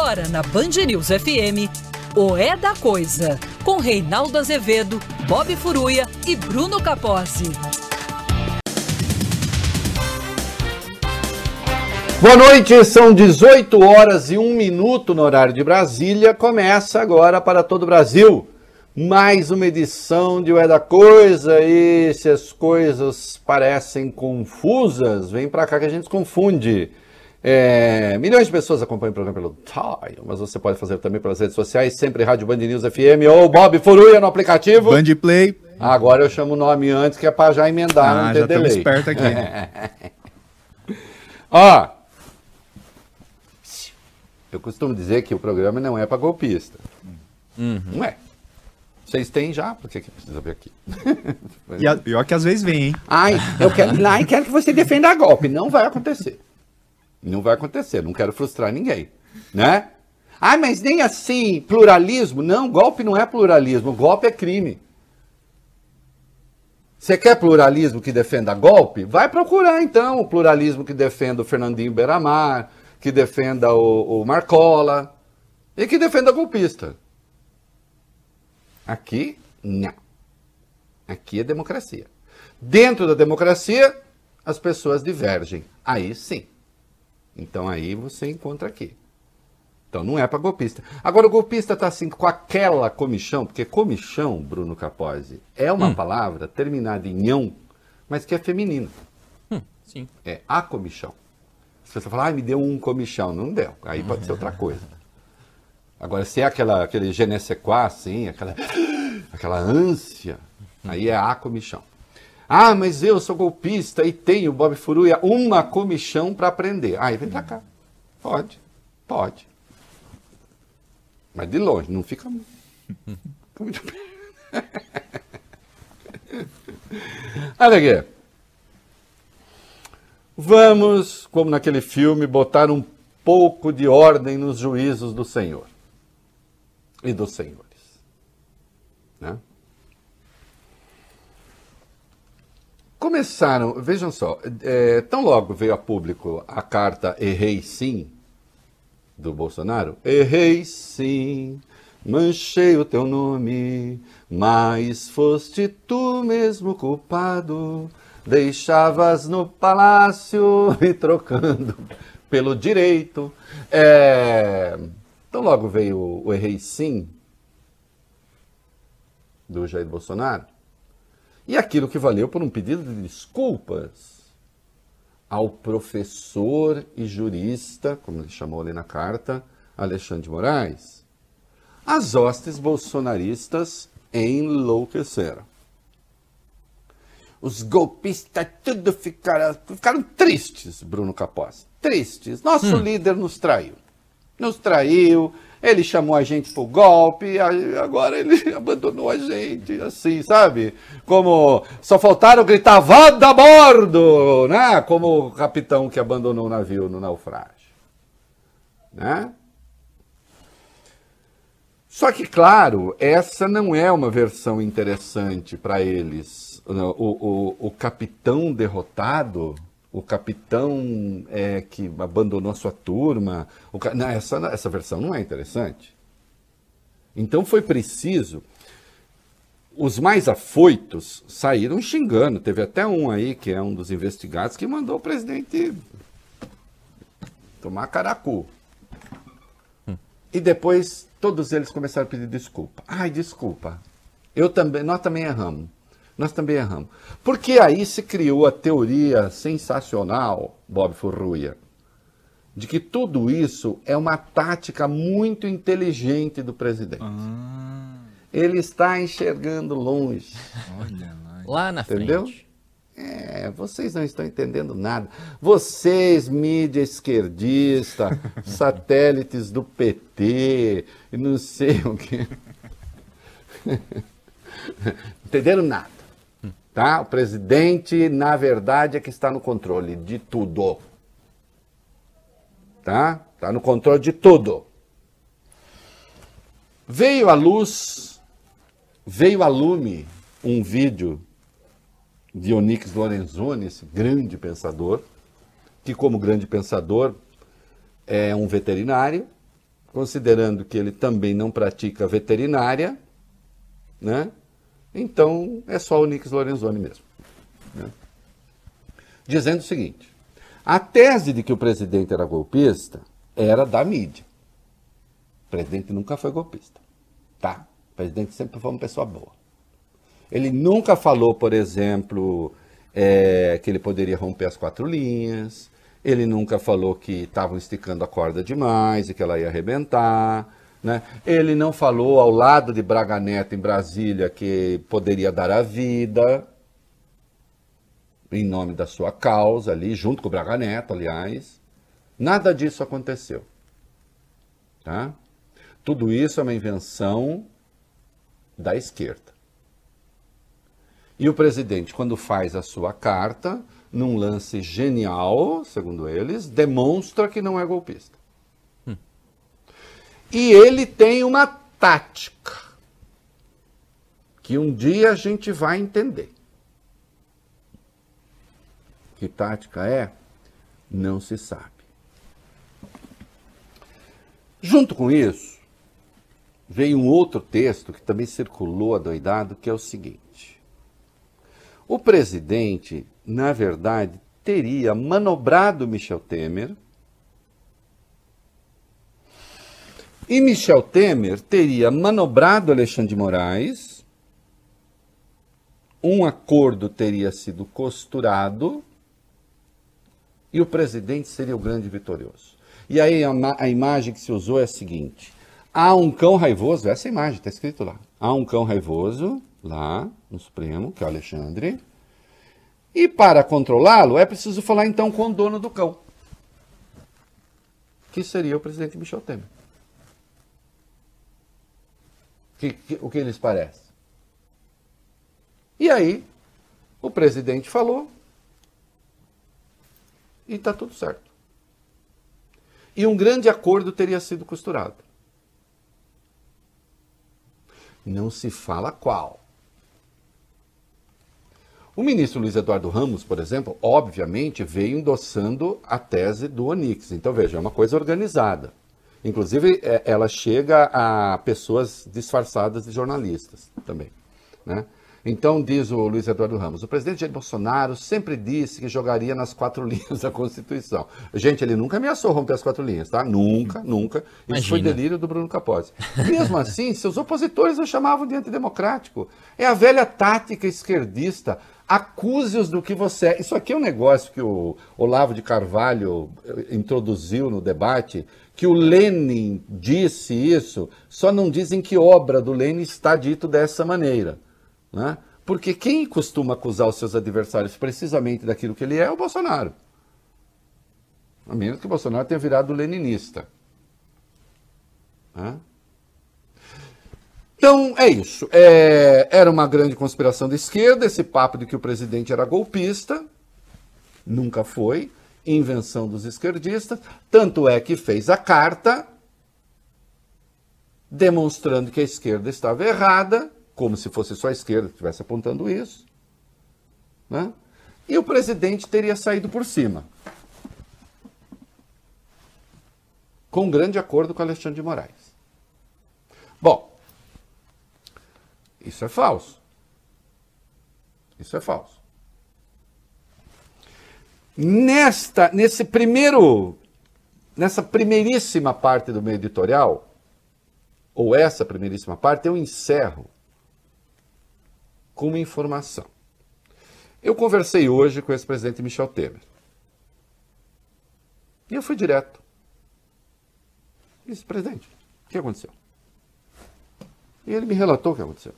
Agora na Band News FM, o É da Coisa, com Reinaldo Azevedo, Bob Furuia e Bruno Capozzi. Boa noite, são 18 horas e 1 minuto no horário de Brasília. Começa agora para todo o Brasil mais uma edição de O É da Coisa. E se as coisas parecem confusas, vem para cá que a gente confunde. É, milhões de pessoas acompanham o programa pelo Time, mas você pode fazer também pelas redes sociais, sempre Rádio Band News FM ou Bob Furuia no aplicativo. Band Play. Agora eu chamo o nome antes, que é para já emendar, ah, não ter já delay. esperto aqui. Ó, eu costumo dizer que o programa não é para golpista. Uhum. Não é. Vocês têm já, por que, que precisa ver aqui? E a, pior que às vezes vem, hein? Ai, eu quero ir lá e quero que você defenda a golpe. Não vai acontecer. Não vai acontecer, não quero frustrar ninguém, né? Ah, mas nem assim, pluralismo? Não, golpe não é pluralismo, golpe é crime. Você quer pluralismo que defenda golpe? Vai procurar então o pluralismo que defenda o Fernandinho Beiramar, que defenda o, o Marcola e que defenda golpista. Aqui, não. Aqui é democracia. Dentro da democracia, as pessoas divergem. Aí sim. Então aí você encontra aqui. Então não é para golpista. Agora o golpista está assim com aquela comichão, porque comichão, Bruno Capozzi, é uma Hum. palavra terminada em ão, mas que é feminina. Hum, sim. É a comichão. Se você falar, ah, me deu um comichão, não deu. Aí pode ser outra coisa. Agora, se é aquela, aquele je ne sais quoi, assim, aquela, aquela ânsia, aí é a comichão. Ah, mas eu sou golpista e tenho, Bob Furuia, uma comichão para aprender. Aí vem pra cá. Pode, pode. Mas de longe, não fica muito. Olha aqui. Vamos, como naquele filme, botar um pouco de ordem nos juízos do Senhor e dos senhores. Né? Começaram, vejam só, é, tão logo veio a público a carta Errei Sim, do Bolsonaro. Errei sim, manchei o teu nome, mas foste tu mesmo culpado. Deixavas no palácio e trocando pelo direito. É, Então logo veio o Errei Sim do Jair Bolsonaro. E aquilo que valeu por um pedido de desculpas ao professor e jurista, como ele chamou ali na carta, Alexandre de Moraes. As hostes bolsonaristas enlouqueceram. Os golpistas tudo ficaram, ficaram tristes, Bruno Capós. Tristes. Nosso líder nos traiu. Nos traiu, ele chamou a gente pro golpe, agora ele abandonou a gente, assim, sabe? Como só faltaram gritar, vada a bordo, né? Como o capitão que abandonou o navio no naufrágio, né? Só que, claro, essa não é uma versão interessante para eles. O, o, o capitão derrotado, o capitão é, que abandonou a sua turma, não, essa, essa versão não é interessante. Então foi preciso. Os mais afoitos saíram xingando. Teve até um aí, que é um dos investigados, que mandou o presidente tomar caracu. E depois todos eles começaram a pedir desculpa. Ai, desculpa. Eu também, nós também erramos. Nós também erramos. Porque aí se criou a teoria sensacional, Bob Furruia, de que tudo isso é uma tática muito inteligente do presidente. Ele está enxergando longe. Olha lá. Lá na Entendeu? frente. É, vocês não estão entendendo nada. Vocês, mídia esquerdista, satélites do PT, e não sei o quê. Entenderam nada. Tá? O presidente, na verdade, é que está no controle de tudo. Tá? Está no controle de tudo. Veio à luz, veio a lume um vídeo de Onix Lorenzoni, esse grande pensador, que como grande pensador é um veterinário, considerando que ele também não pratica veterinária, né? Então é só o Nix Lorenzoni mesmo. Né? Dizendo o seguinte: a tese de que o presidente era golpista era da mídia. O presidente nunca foi golpista. Tá? O presidente sempre foi uma pessoa boa. Ele nunca falou, por exemplo, é, que ele poderia romper as quatro linhas. Ele nunca falou que estavam esticando a corda demais e que ela ia arrebentar. Né? Ele não falou ao lado de Braga Neto em Brasília que poderia dar a vida em nome da sua causa ali, junto com o Braga Neto, aliás. Nada disso aconteceu. Tá? Tudo isso é uma invenção da esquerda. E o presidente, quando faz a sua carta, num lance genial, segundo eles, demonstra que não é golpista. E ele tem uma tática que um dia a gente vai entender. Que tática é? Não se sabe. Junto com isso, veio um outro texto que também circulou adoidado, que é o seguinte: o presidente, na verdade, teria manobrado Michel Temer. E Michel Temer teria manobrado Alexandre de Moraes. Um acordo teria sido costurado e o presidente seria o grande vitorioso. E aí a, a imagem que se usou é a seguinte: há um cão raivoso, essa imagem está escrito lá. Há um cão raivoso lá no Supremo, que é o Alexandre. E para controlá-lo é preciso falar então com o dono do cão, que seria o presidente Michel Temer. Que, que, o que lhes parece? E aí, o presidente falou e está tudo certo. E um grande acordo teria sido costurado. Não se fala qual. O ministro Luiz Eduardo Ramos, por exemplo, obviamente veio endossando a tese do Onix. Então, veja, é uma coisa organizada. Inclusive, é, ela chega a pessoas disfarçadas de jornalistas também. Né? Então, diz o Luiz Eduardo Ramos, o presidente Jair Bolsonaro sempre disse que jogaria nas quatro linhas da Constituição. Gente, ele nunca ameaçou romper as quatro linhas, tá? Nunca, nunca. Isso Imagina. foi delírio do Bruno Capozzi. Mesmo assim, seus opositores o chamavam de antidemocrático. É a velha tática esquerdista. Acuse-os do que você é. Isso aqui é um negócio que o Olavo de Carvalho eh, introduziu no debate, que o Lenin disse isso, só não dizem que obra do Lenin está dito dessa maneira. Né? Porque quem costuma acusar os seus adversários precisamente daquilo que ele é é o Bolsonaro. A menos que o Bolsonaro tenha virado leninista. Né? Então, é isso. É, era uma grande conspiração da esquerda, esse papo de que o presidente era golpista. Nunca foi. Invenção dos esquerdistas. Tanto é que fez a carta demonstrando que a esquerda estava errada como se fosse só a esquerda que estivesse apontando isso. Né? E o presidente teria saído por cima. Com um grande acordo com Alexandre de Moraes. Bom, isso é falso. Isso é falso. Nesta, nesse primeiro, nessa primeiríssima parte do meu editorial, ou essa primeiríssima parte, eu encerro com uma informação. Eu conversei hoje com o ex-presidente Michel Temer. E eu fui direto. Disse, presidente, o que aconteceu? E ele me relatou o que aconteceu.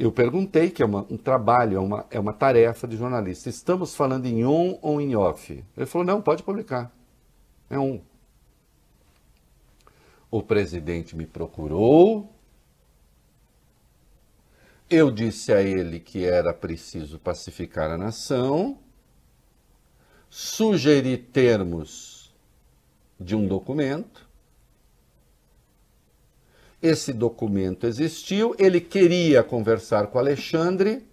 Eu perguntei, que é uma, um trabalho, é uma, é uma tarefa de jornalista. Estamos falando em on ou em off? Ele falou, não, pode publicar. É um. O presidente me procurou, eu disse a ele que era preciso pacificar a nação, sugeri termos de um documento. Esse documento existiu, ele queria conversar com Alexandre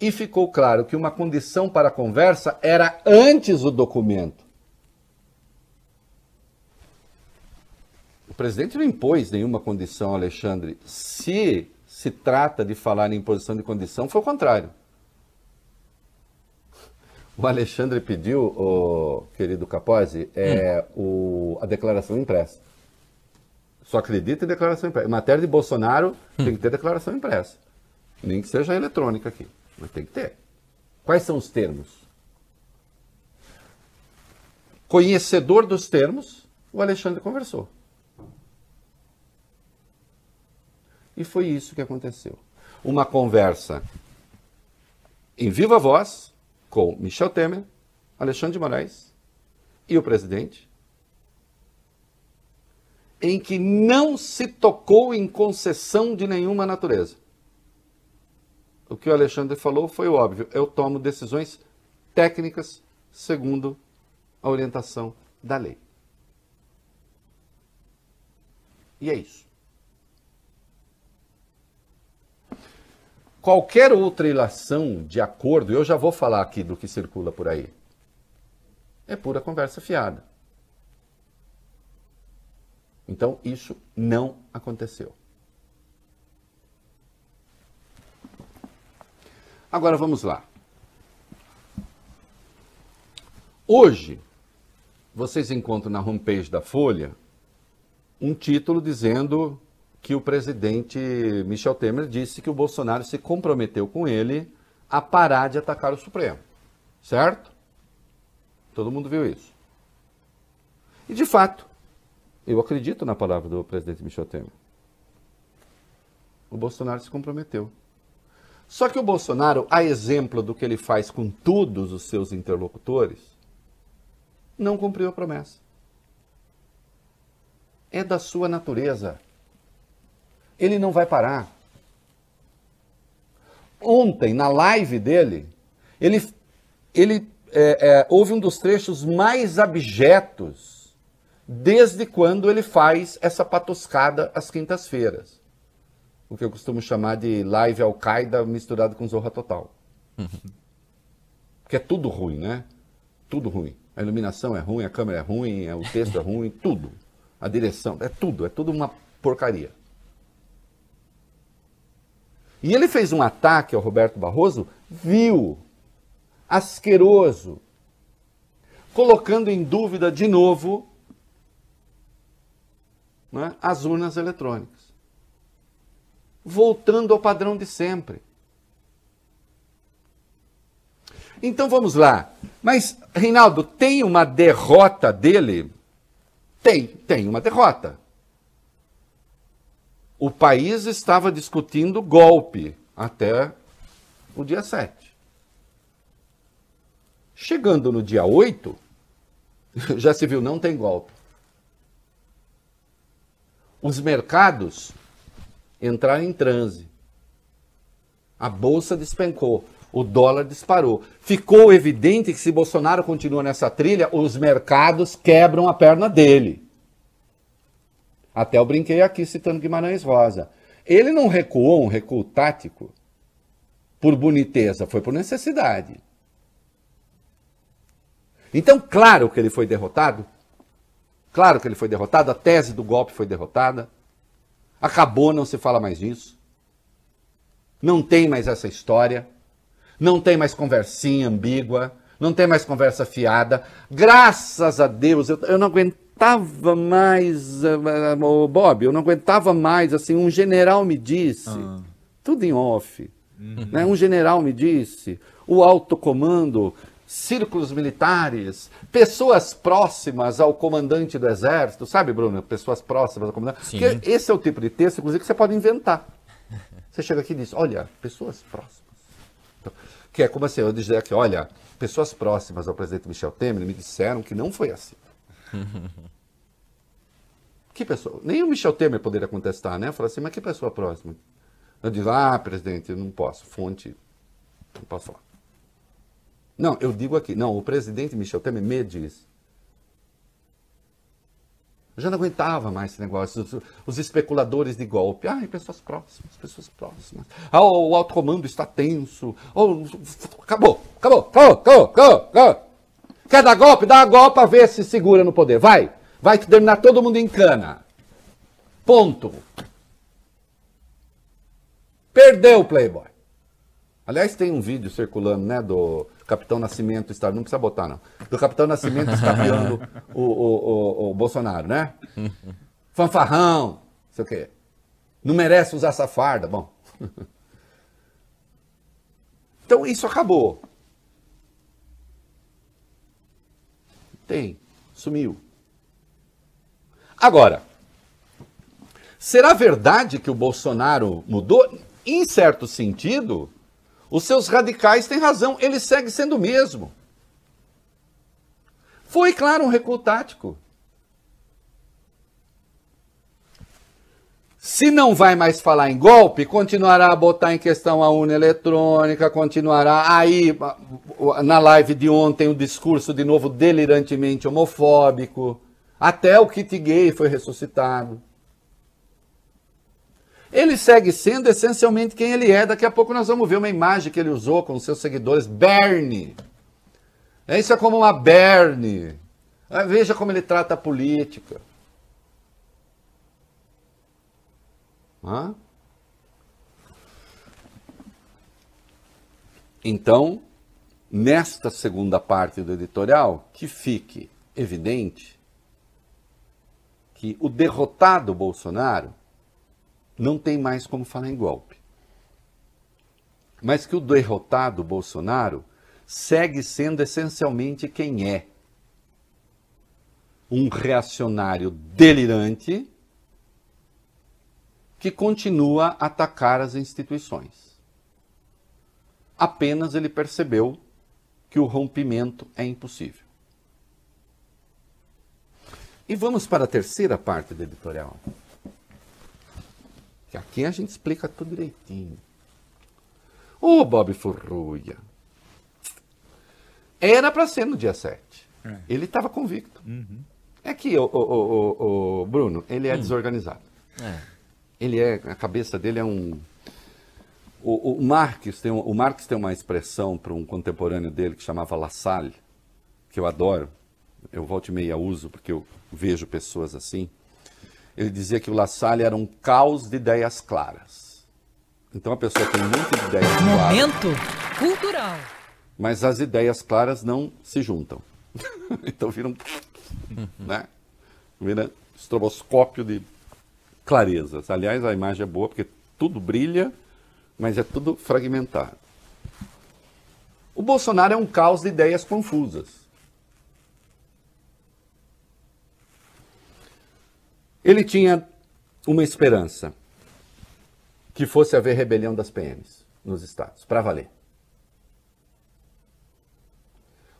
e ficou claro que uma condição para a conversa era antes o documento. presidente não impôs nenhuma condição, Alexandre. Se se trata de falar em imposição de condição, foi o contrário. O Alexandre pediu, o querido Capozzi, é, hum. o, a declaração impressa. Só acredita em declaração impressa. Em matéria de Bolsonaro, hum. tem que ter declaração impressa. Nem que seja eletrônica aqui, mas tem que ter. Quais são os termos? Conhecedor dos termos, o Alexandre conversou. E foi isso que aconteceu. Uma conversa em viva voz, com Michel Temer, Alexandre de Moraes e o presidente, em que não se tocou em concessão de nenhuma natureza. O que o Alexandre falou foi óbvio. Eu tomo decisões técnicas segundo a orientação da lei. E é isso. Qualquer outra ilação de acordo, eu já vou falar aqui do que circula por aí, é pura conversa fiada. Então, isso não aconteceu. Agora vamos lá. Hoje, vocês encontram na homepage da Folha um título dizendo que o presidente Michel Temer disse que o Bolsonaro se comprometeu com ele a parar de atacar o Supremo. Certo? Todo mundo viu isso. E de fato, eu acredito na palavra do presidente Michel Temer. O Bolsonaro se comprometeu. Só que o Bolsonaro, a exemplo do que ele faz com todos os seus interlocutores, não cumpriu a promessa. É da sua natureza ele não vai parar. Ontem, na live dele, ele, ele é, é, houve um dos trechos mais abjetos desde quando ele faz essa patuscada às quintas-feiras. O que eu costumo chamar de live Al-Qaeda misturado com Zorra Total. Porque é tudo ruim, né? Tudo ruim. A iluminação é ruim, a câmera é ruim, o texto é ruim, tudo. A direção, é tudo, é tudo uma porcaria. E ele fez um ataque ao Roberto Barroso vil, asqueroso, colocando em dúvida de novo né, as urnas eletrônicas. Voltando ao padrão de sempre. Então vamos lá. Mas, Reinaldo, tem uma derrota dele? Tem, tem uma derrota o país estava discutindo golpe até o dia 7. Chegando no dia 8, já se viu, não tem golpe. Os mercados entraram em transe. A bolsa despencou, o dólar disparou. Ficou evidente que se Bolsonaro continua nessa trilha, os mercados quebram a perna dele. Até eu brinquei aqui citando Guimarães Rosa. Ele não recuou um recuo tático por boniteza, foi por necessidade. Então, claro que ele foi derrotado. Claro que ele foi derrotado, a tese do golpe foi derrotada. Acabou, não se fala mais disso. Não tem mais essa história. Não tem mais conversinha ambígua. Não tem mais conversa fiada. Graças a Deus, eu, eu não aguentava mais, uh, Bob, eu não aguentava mais, assim, um general me disse, ah. tudo em off, uhum. né? um general me disse, o alto comando, círculos militares, pessoas próximas ao comandante do exército, sabe, Bruno? Pessoas próximas ao comandante. Sim. Porque esse é o tipo de texto, inclusive, que você pode inventar. Você chega aqui e diz, olha, pessoas próximas. Então, que é como assim, eu dizer aqui, olha, pessoas próximas ao presidente Michel Temer me disseram que não foi assim. que pessoa? Nem o Michel Temer poderia contestar, né? Falar assim, mas que pessoa próxima? Eu digo, ah, presidente, não posso, fonte, não posso falar. Não, eu digo aqui, não, o presidente Michel Temer me diz. Eu já não aguentava mais esse negócio. Os, os especuladores de golpe. Ai, pessoas próximas, pessoas próximas. Ah, o, alto comando está tenso. Oh, acabou, acabou, acabou, acabou, acabou, acabou. Quer dar golpe? Dá golpe para ver se segura no poder. Vai. Vai terminar todo mundo em cana. Ponto. Perdeu o Playboy. Aliás, tem um vídeo circulando, né, do Capitão Nascimento está, não precisa botar não, do Capitão Nascimento estapeando o, o, o, o Bolsonaro, né? Fanfarrão, não sei o quê. Não merece usar essa farda, bom. Então isso acabou. Tem, sumiu. Agora, será verdade que o Bolsonaro mudou? Em certo sentido, os seus radicais têm razão, ele segue sendo o mesmo. Foi, claro, um recuo tático. Se não vai mais falar em golpe, continuará a botar em questão a urna eletrônica, continuará aí na live de ontem o discurso de novo delirantemente homofóbico, até o kit gay foi ressuscitado. Ele segue sendo essencialmente quem ele é. Daqui a pouco nós vamos ver uma imagem que ele usou com seus seguidores. Bernie. É, isso é como uma Bernie. Ah, veja como ele trata a política. Hã? Então, nesta segunda parte do editorial, que fique evidente que o derrotado Bolsonaro não tem mais como falar em golpe. Mas que o derrotado Bolsonaro segue sendo essencialmente quem é. Um reacionário delirante que continua a atacar as instituições. Apenas ele percebeu que o rompimento é impossível. E vamos para a terceira parte do editorial. Que aqui a gente explica tudo direitinho. Ô, oh, Bob Furruia. Era para ser no dia 7. É. Ele estava convicto. Uhum. É que o, o, o, Bruno, ele é hum. desorganizado. É. Ele é, a cabeça dele é um. O, o, Marx tem, o Marx tem uma expressão para um contemporâneo dele que chamava La Salle, que eu adoro. Eu volto e meia uso porque eu vejo pessoas assim ele dizia que o La Salle era um caos de ideias claras. Então a pessoa tem muitas ideias claras. Momento cultural. Mas as ideias claras não se juntam. então viram, né? Vira estroboscópio de clarezas. Aliás, a imagem é boa porque tudo brilha, mas é tudo fragmentado. O Bolsonaro é um caos de ideias confusas. Ele tinha uma esperança que fosse haver rebelião das PMs nos estados, para valer.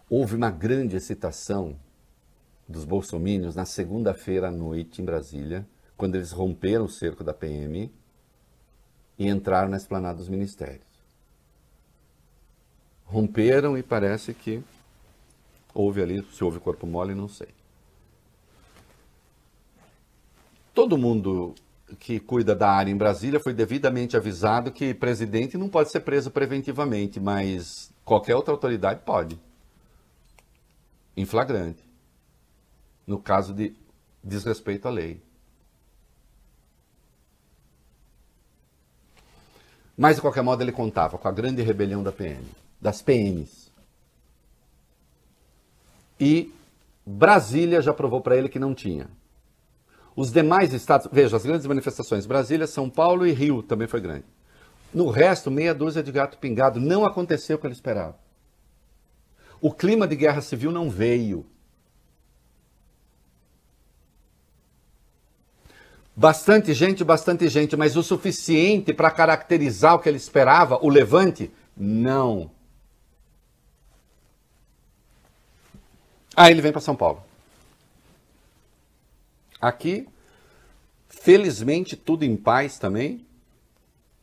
Houve uma grande excitação dos bolsomínios na segunda-feira à noite em Brasília, quando eles romperam o cerco da PM e entraram na esplanada dos ministérios. Romperam e parece que houve ali, se houve corpo mole, não sei. Todo mundo que cuida da área em Brasília foi devidamente avisado que presidente não pode ser preso preventivamente, mas qualquer outra autoridade pode. Em flagrante. No caso de desrespeito à lei. Mas, de qualquer modo, ele contava com a grande rebelião da PM, das PMs. E Brasília já provou para ele que não tinha. Os demais estados, veja, as grandes manifestações, Brasília, São Paulo e Rio também foi grande. No resto, meia dúzia de gato pingado, não aconteceu o que ele esperava. O clima de guerra civil não veio. Bastante gente, bastante gente, mas o suficiente para caracterizar o que ele esperava, o levante? Não. Aí ele vem para São Paulo. Aqui, felizmente, tudo em paz também.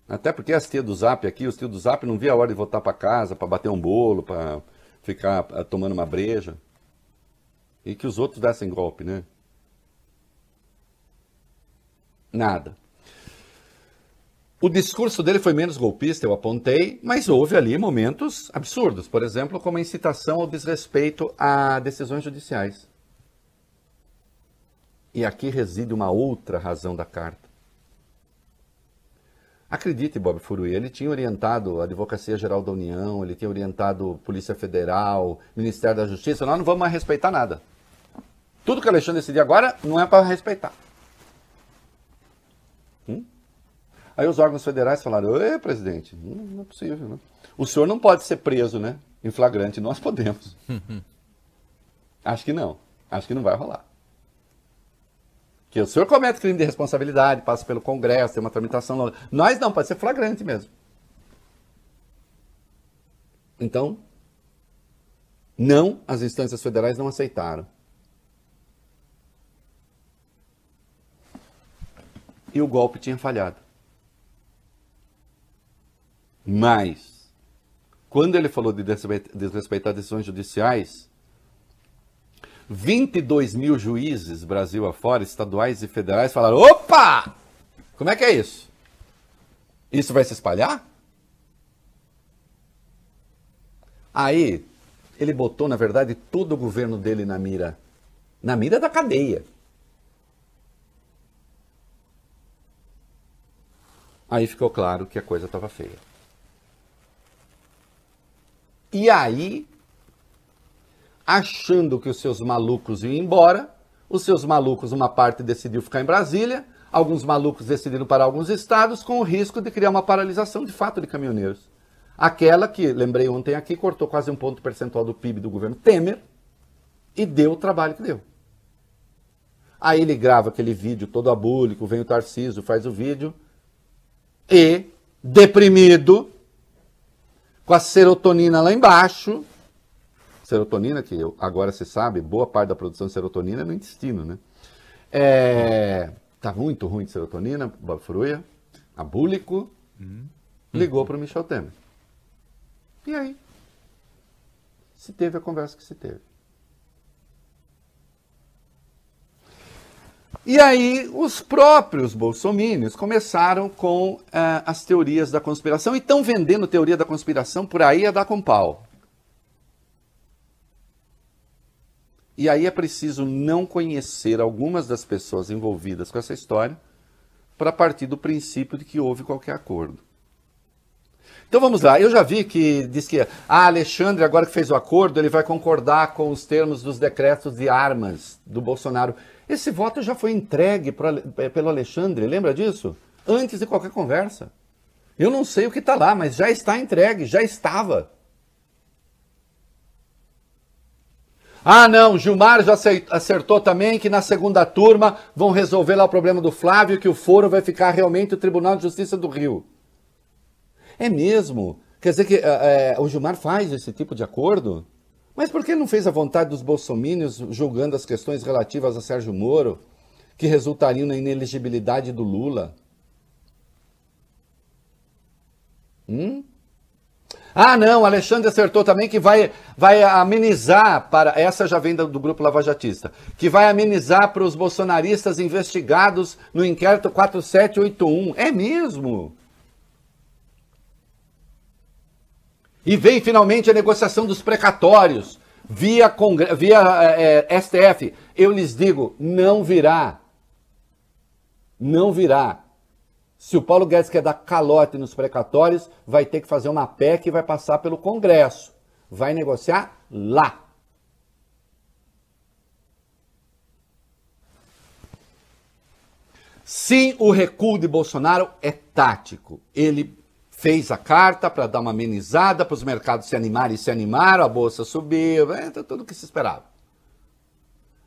Até porque as tias do Zap aqui, os tios do Zap não via a hora de voltar para casa, para bater um bolo, para ficar uh, tomando uma breja. E que os outros dessem golpe, né? Nada. O discurso dele foi menos golpista, eu apontei, mas houve ali momentos absurdos. Por exemplo, como a incitação ao desrespeito a decisões judiciais. E aqui reside uma outra razão da carta. Acredite, Bob Furui, ele tinha orientado a Advocacia Geral da União, ele tinha orientado Polícia Federal, Ministério da Justiça, nós não vamos mais respeitar nada. Tudo que o Alexandre decidir agora não é para respeitar. Hum? Aí os órgãos federais falaram, Ê, presidente, não é possível, né? O senhor não pode ser preso, né? Em flagrante, nós podemos. Acho que não. Acho que não vai rolar que o senhor comete crime de responsabilidade, passa pelo Congresso, tem uma tramitação longa. Nós não, pode ser flagrante mesmo. Então, não, as instâncias federais não aceitaram. E o golpe tinha falhado. Mas, quando ele falou de desrespeitar decisões judiciais, 22 mil juízes, Brasil afora, estaduais e federais, falaram: opa! Como é que é isso? Isso vai se espalhar? Aí, ele botou, na verdade, todo o governo dele na mira. Na mira da cadeia. Aí ficou claro que a coisa estava feia. E aí achando que os seus malucos iam embora. Os seus malucos, uma parte decidiu ficar em Brasília, alguns malucos decidiram para alguns estados, com o risco de criar uma paralisação de fato de caminhoneiros. Aquela que, lembrei ontem aqui, cortou quase um ponto percentual do PIB do governo Temer e deu o trabalho que deu. Aí ele grava aquele vídeo todo abúlico, vem o Tarcísio, faz o vídeo, e, deprimido, com a serotonina lá embaixo, serotonina, que agora se sabe, boa parte da produção de serotonina é no intestino, né? É, tá muito ruim de serotonina, Bob Fruia, abúlico, uhum. ligou para o Michel Temer. E aí? Se teve a conversa que se teve. E aí, os próprios bolsomínios começaram com uh, as teorias da conspiração e estão vendendo teoria da conspiração por aí a dar com pau. E aí é preciso não conhecer algumas das pessoas envolvidas com essa história para partir do princípio de que houve qualquer acordo. Então vamos lá, eu já vi que diz que ah, Alexandre, agora que fez o acordo, ele vai concordar com os termos dos decretos de armas do Bolsonaro. Esse voto já foi entregue eh, pelo Alexandre, lembra disso? Antes de qualquer conversa. Eu não sei o que está lá, mas já está entregue, já estava. Ah, não, Gilmar já acertou também que na segunda turma vão resolver lá o problema do Flávio, que o foro vai ficar realmente o Tribunal de Justiça do Rio. É mesmo? Quer dizer que é, o Gilmar faz esse tipo de acordo? Mas por que não fez a vontade dos bolsomínios julgando as questões relativas a Sérgio Moro, que resultariam na ineligibilidade do Lula? Hum? Ah, não, Alexandre acertou também que vai, vai amenizar para. Essa já vem do, do grupo Lavajatista. Que vai amenizar para os bolsonaristas investigados no inquérito 4781. É mesmo? E vem finalmente a negociação dos precatórios via, via é, é STF. Eu lhes digo, não virá. Não virá. Se o Paulo Guedes quer dar calote nos precatórios, vai ter que fazer uma PEC e vai passar pelo Congresso. Vai negociar lá. Sim, o recuo de Bolsonaro é tático. Ele fez a carta para dar uma amenizada, para os mercados se animarem e se animaram, a bolsa subiu, é, tudo o que se esperava.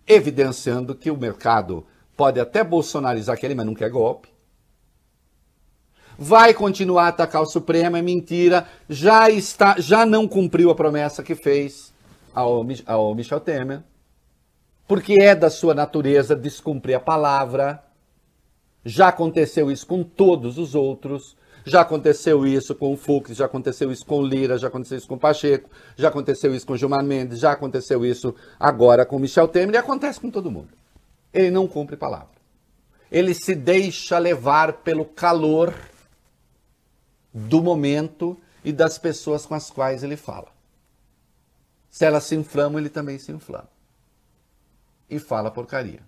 Evidenciando que o mercado pode até bolsonarizar aquele, mas não quer golpe vai continuar a atacar o Supremo, é mentira, já está, já não cumpriu a promessa que fez ao, ao Michel Temer, porque é da sua natureza descumprir a palavra. Já aconteceu isso com todos os outros. Já aconteceu isso com o Fux, já aconteceu isso com o Lira, já aconteceu isso com o Pacheco, já aconteceu isso com o Gilmar Mendes, já aconteceu isso agora com o Michel Temer e acontece com todo mundo. Ele não cumpre palavra. Ele se deixa levar pelo calor do momento e das pessoas com as quais ele fala. Se elas se inflamam, ele também se inflama. E fala porcaria.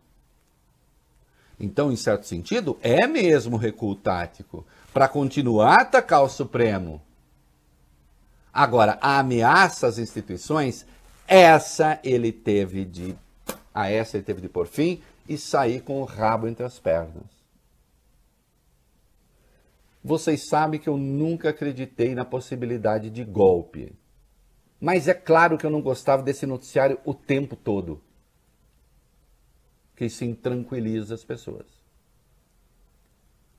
Então, em certo sentido, é mesmo recuo tático para continuar a atacar o Supremo. Agora, a ameaça às instituições, essa ele teve de a essa ele teve de por fim e sair com o rabo entre as pernas. Vocês sabem que eu nunca acreditei na possibilidade de golpe. Mas é claro que eu não gostava desse noticiário o tempo todo. Que isso intranquiliza as pessoas.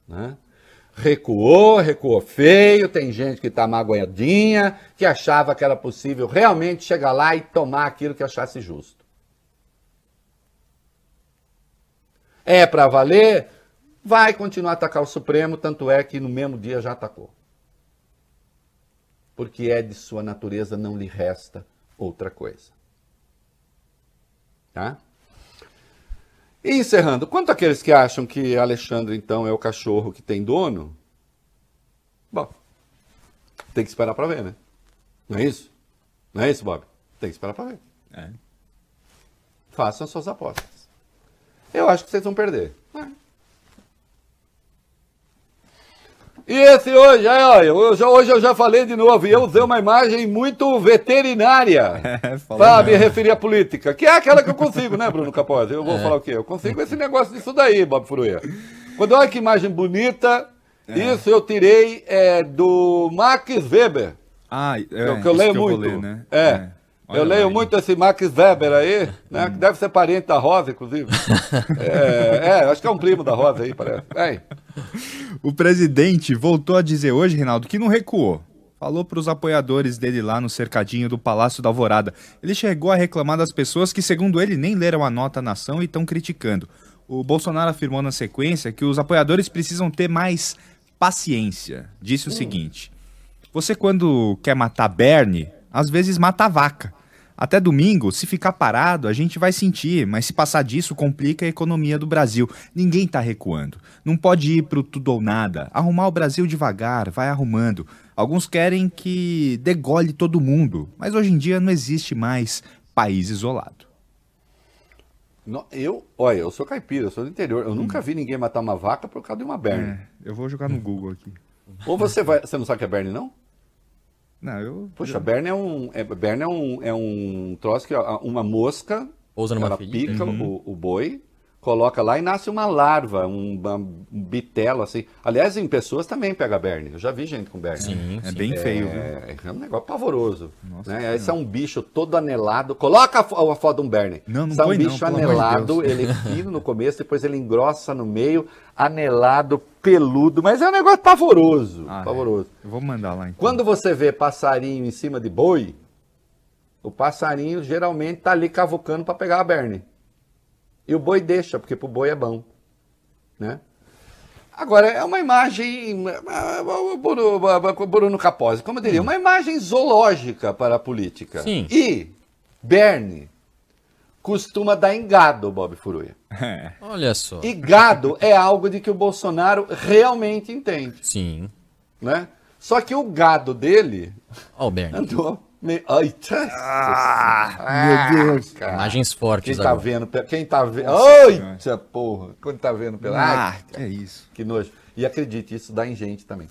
Né? Recuou, recuou feio, tem gente que está magoadinha, que achava que era possível realmente chegar lá e tomar aquilo que achasse justo. É para valer? Vai continuar a atacar o Supremo, tanto é que no mesmo dia já atacou. Porque é de sua natureza, não lhe resta outra coisa. Tá? E encerrando, quanto àqueles que acham que Alexandre, então, é o cachorro que tem dono? Bom, tem que esperar para ver, né? Não é isso? Não é isso, Bob? Tem que esperar para ver. É. Façam suas apostas. Eu acho que vocês vão perder. É. E esse hoje, aí, olha, eu já, hoje eu já falei de novo, e eu usei uma imagem muito veterinária é, para me referir à política, que é aquela que eu consigo, né, Bruno Capozzi? Eu vou é. falar o quê? Eu consigo esse negócio disso daí, Bob Furuia. Quando olha que imagem bonita, é. isso eu tirei é, do Max Weber. Ah, é, que eu leio que muito. Ler, né? É. Olha eu leio muito esse Max Weber aí, né? Que deve ser parente da Rosa, inclusive. é, é, acho que é um primo da Rosa aí, parece. É. O presidente voltou a dizer hoje, Reinaldo, que não recuou. Falou para os apoiadores dele lá no cercadinho do Palácio da Alvorada. Ele chegou a reclamar das pessoas que, segundo ele, nem leram a nota na ação e estão criticando. O Bolsonaro afirmou na sequência que os apoiadores precisam ter mais paciência. Disse o hum. seguinte: Você, quando quer matar Bernie, às vezes mata a vaca. Até domingo, se ficar parado, a gente vai sentir, mas se passar disso, complica a economia do Brasil. Ninguém está recuando. Não pode ir para o tudo ou nada. Arrumar o Brasil devagar, vai arrumando. Alguns querem que degole todo mundo, mas hoje em dia não existe mais país isolado. eu, olha, eu sou caipira, eu sou do interior. Eu hum. nunca vi ninguém matar uma vaca por causa de uma berne. É, eu vou jogar no Google aqui. Ou você vai. Você não sabe que é berne, não? Não, eu. Poxa, Berne é um. É, Berne é um, é um troço que uma mosca. Pousa numa ela pica uhum. o, o boi coloca lá e nasce uma larva, um, um bitelo assim. Aliás, em pessoas também pega berne. Eu já vi gente com berne. Sim, é sim. bem feio. É, é, um negócio pavoroso. Nossa, né? Esse é um bicho todo anelado. Coloca a, a foto de um berne. Não, não Esse é um bicho não, anelado, de ele é fino no começo, depois ele engrossa no meio, anelado, peludo, mas é um negócio pavoroso. Ah, é. pavoroso. É. Eu vou mandar lá então. Quando você vê passarinho em cima de boi, o passarinho geralmente tá ali cavucando para pegar a berne. E o boi deixa, porque para o boi é bom. Né? Agora, é uma imagem, Bruno, Bruno Capozzi, como eu diria, uma imagem zoológica para a política. Sim. E Bernie costuma dar em gado, Bob Furuia. É. Olha só. E gado é algo de que o Bolsonaro realmente entende. Sim. Né? Só que o gado dele oh, Bernie. andou me... Ai, ah, meu Deus, cara. Imagens fortes quem tá agora. vendo, quem tá vendo. Ai, porra. Quando tá vendo pela. Ah, Ai, é isso. Que nojo. E acredite, isso dá em gente também.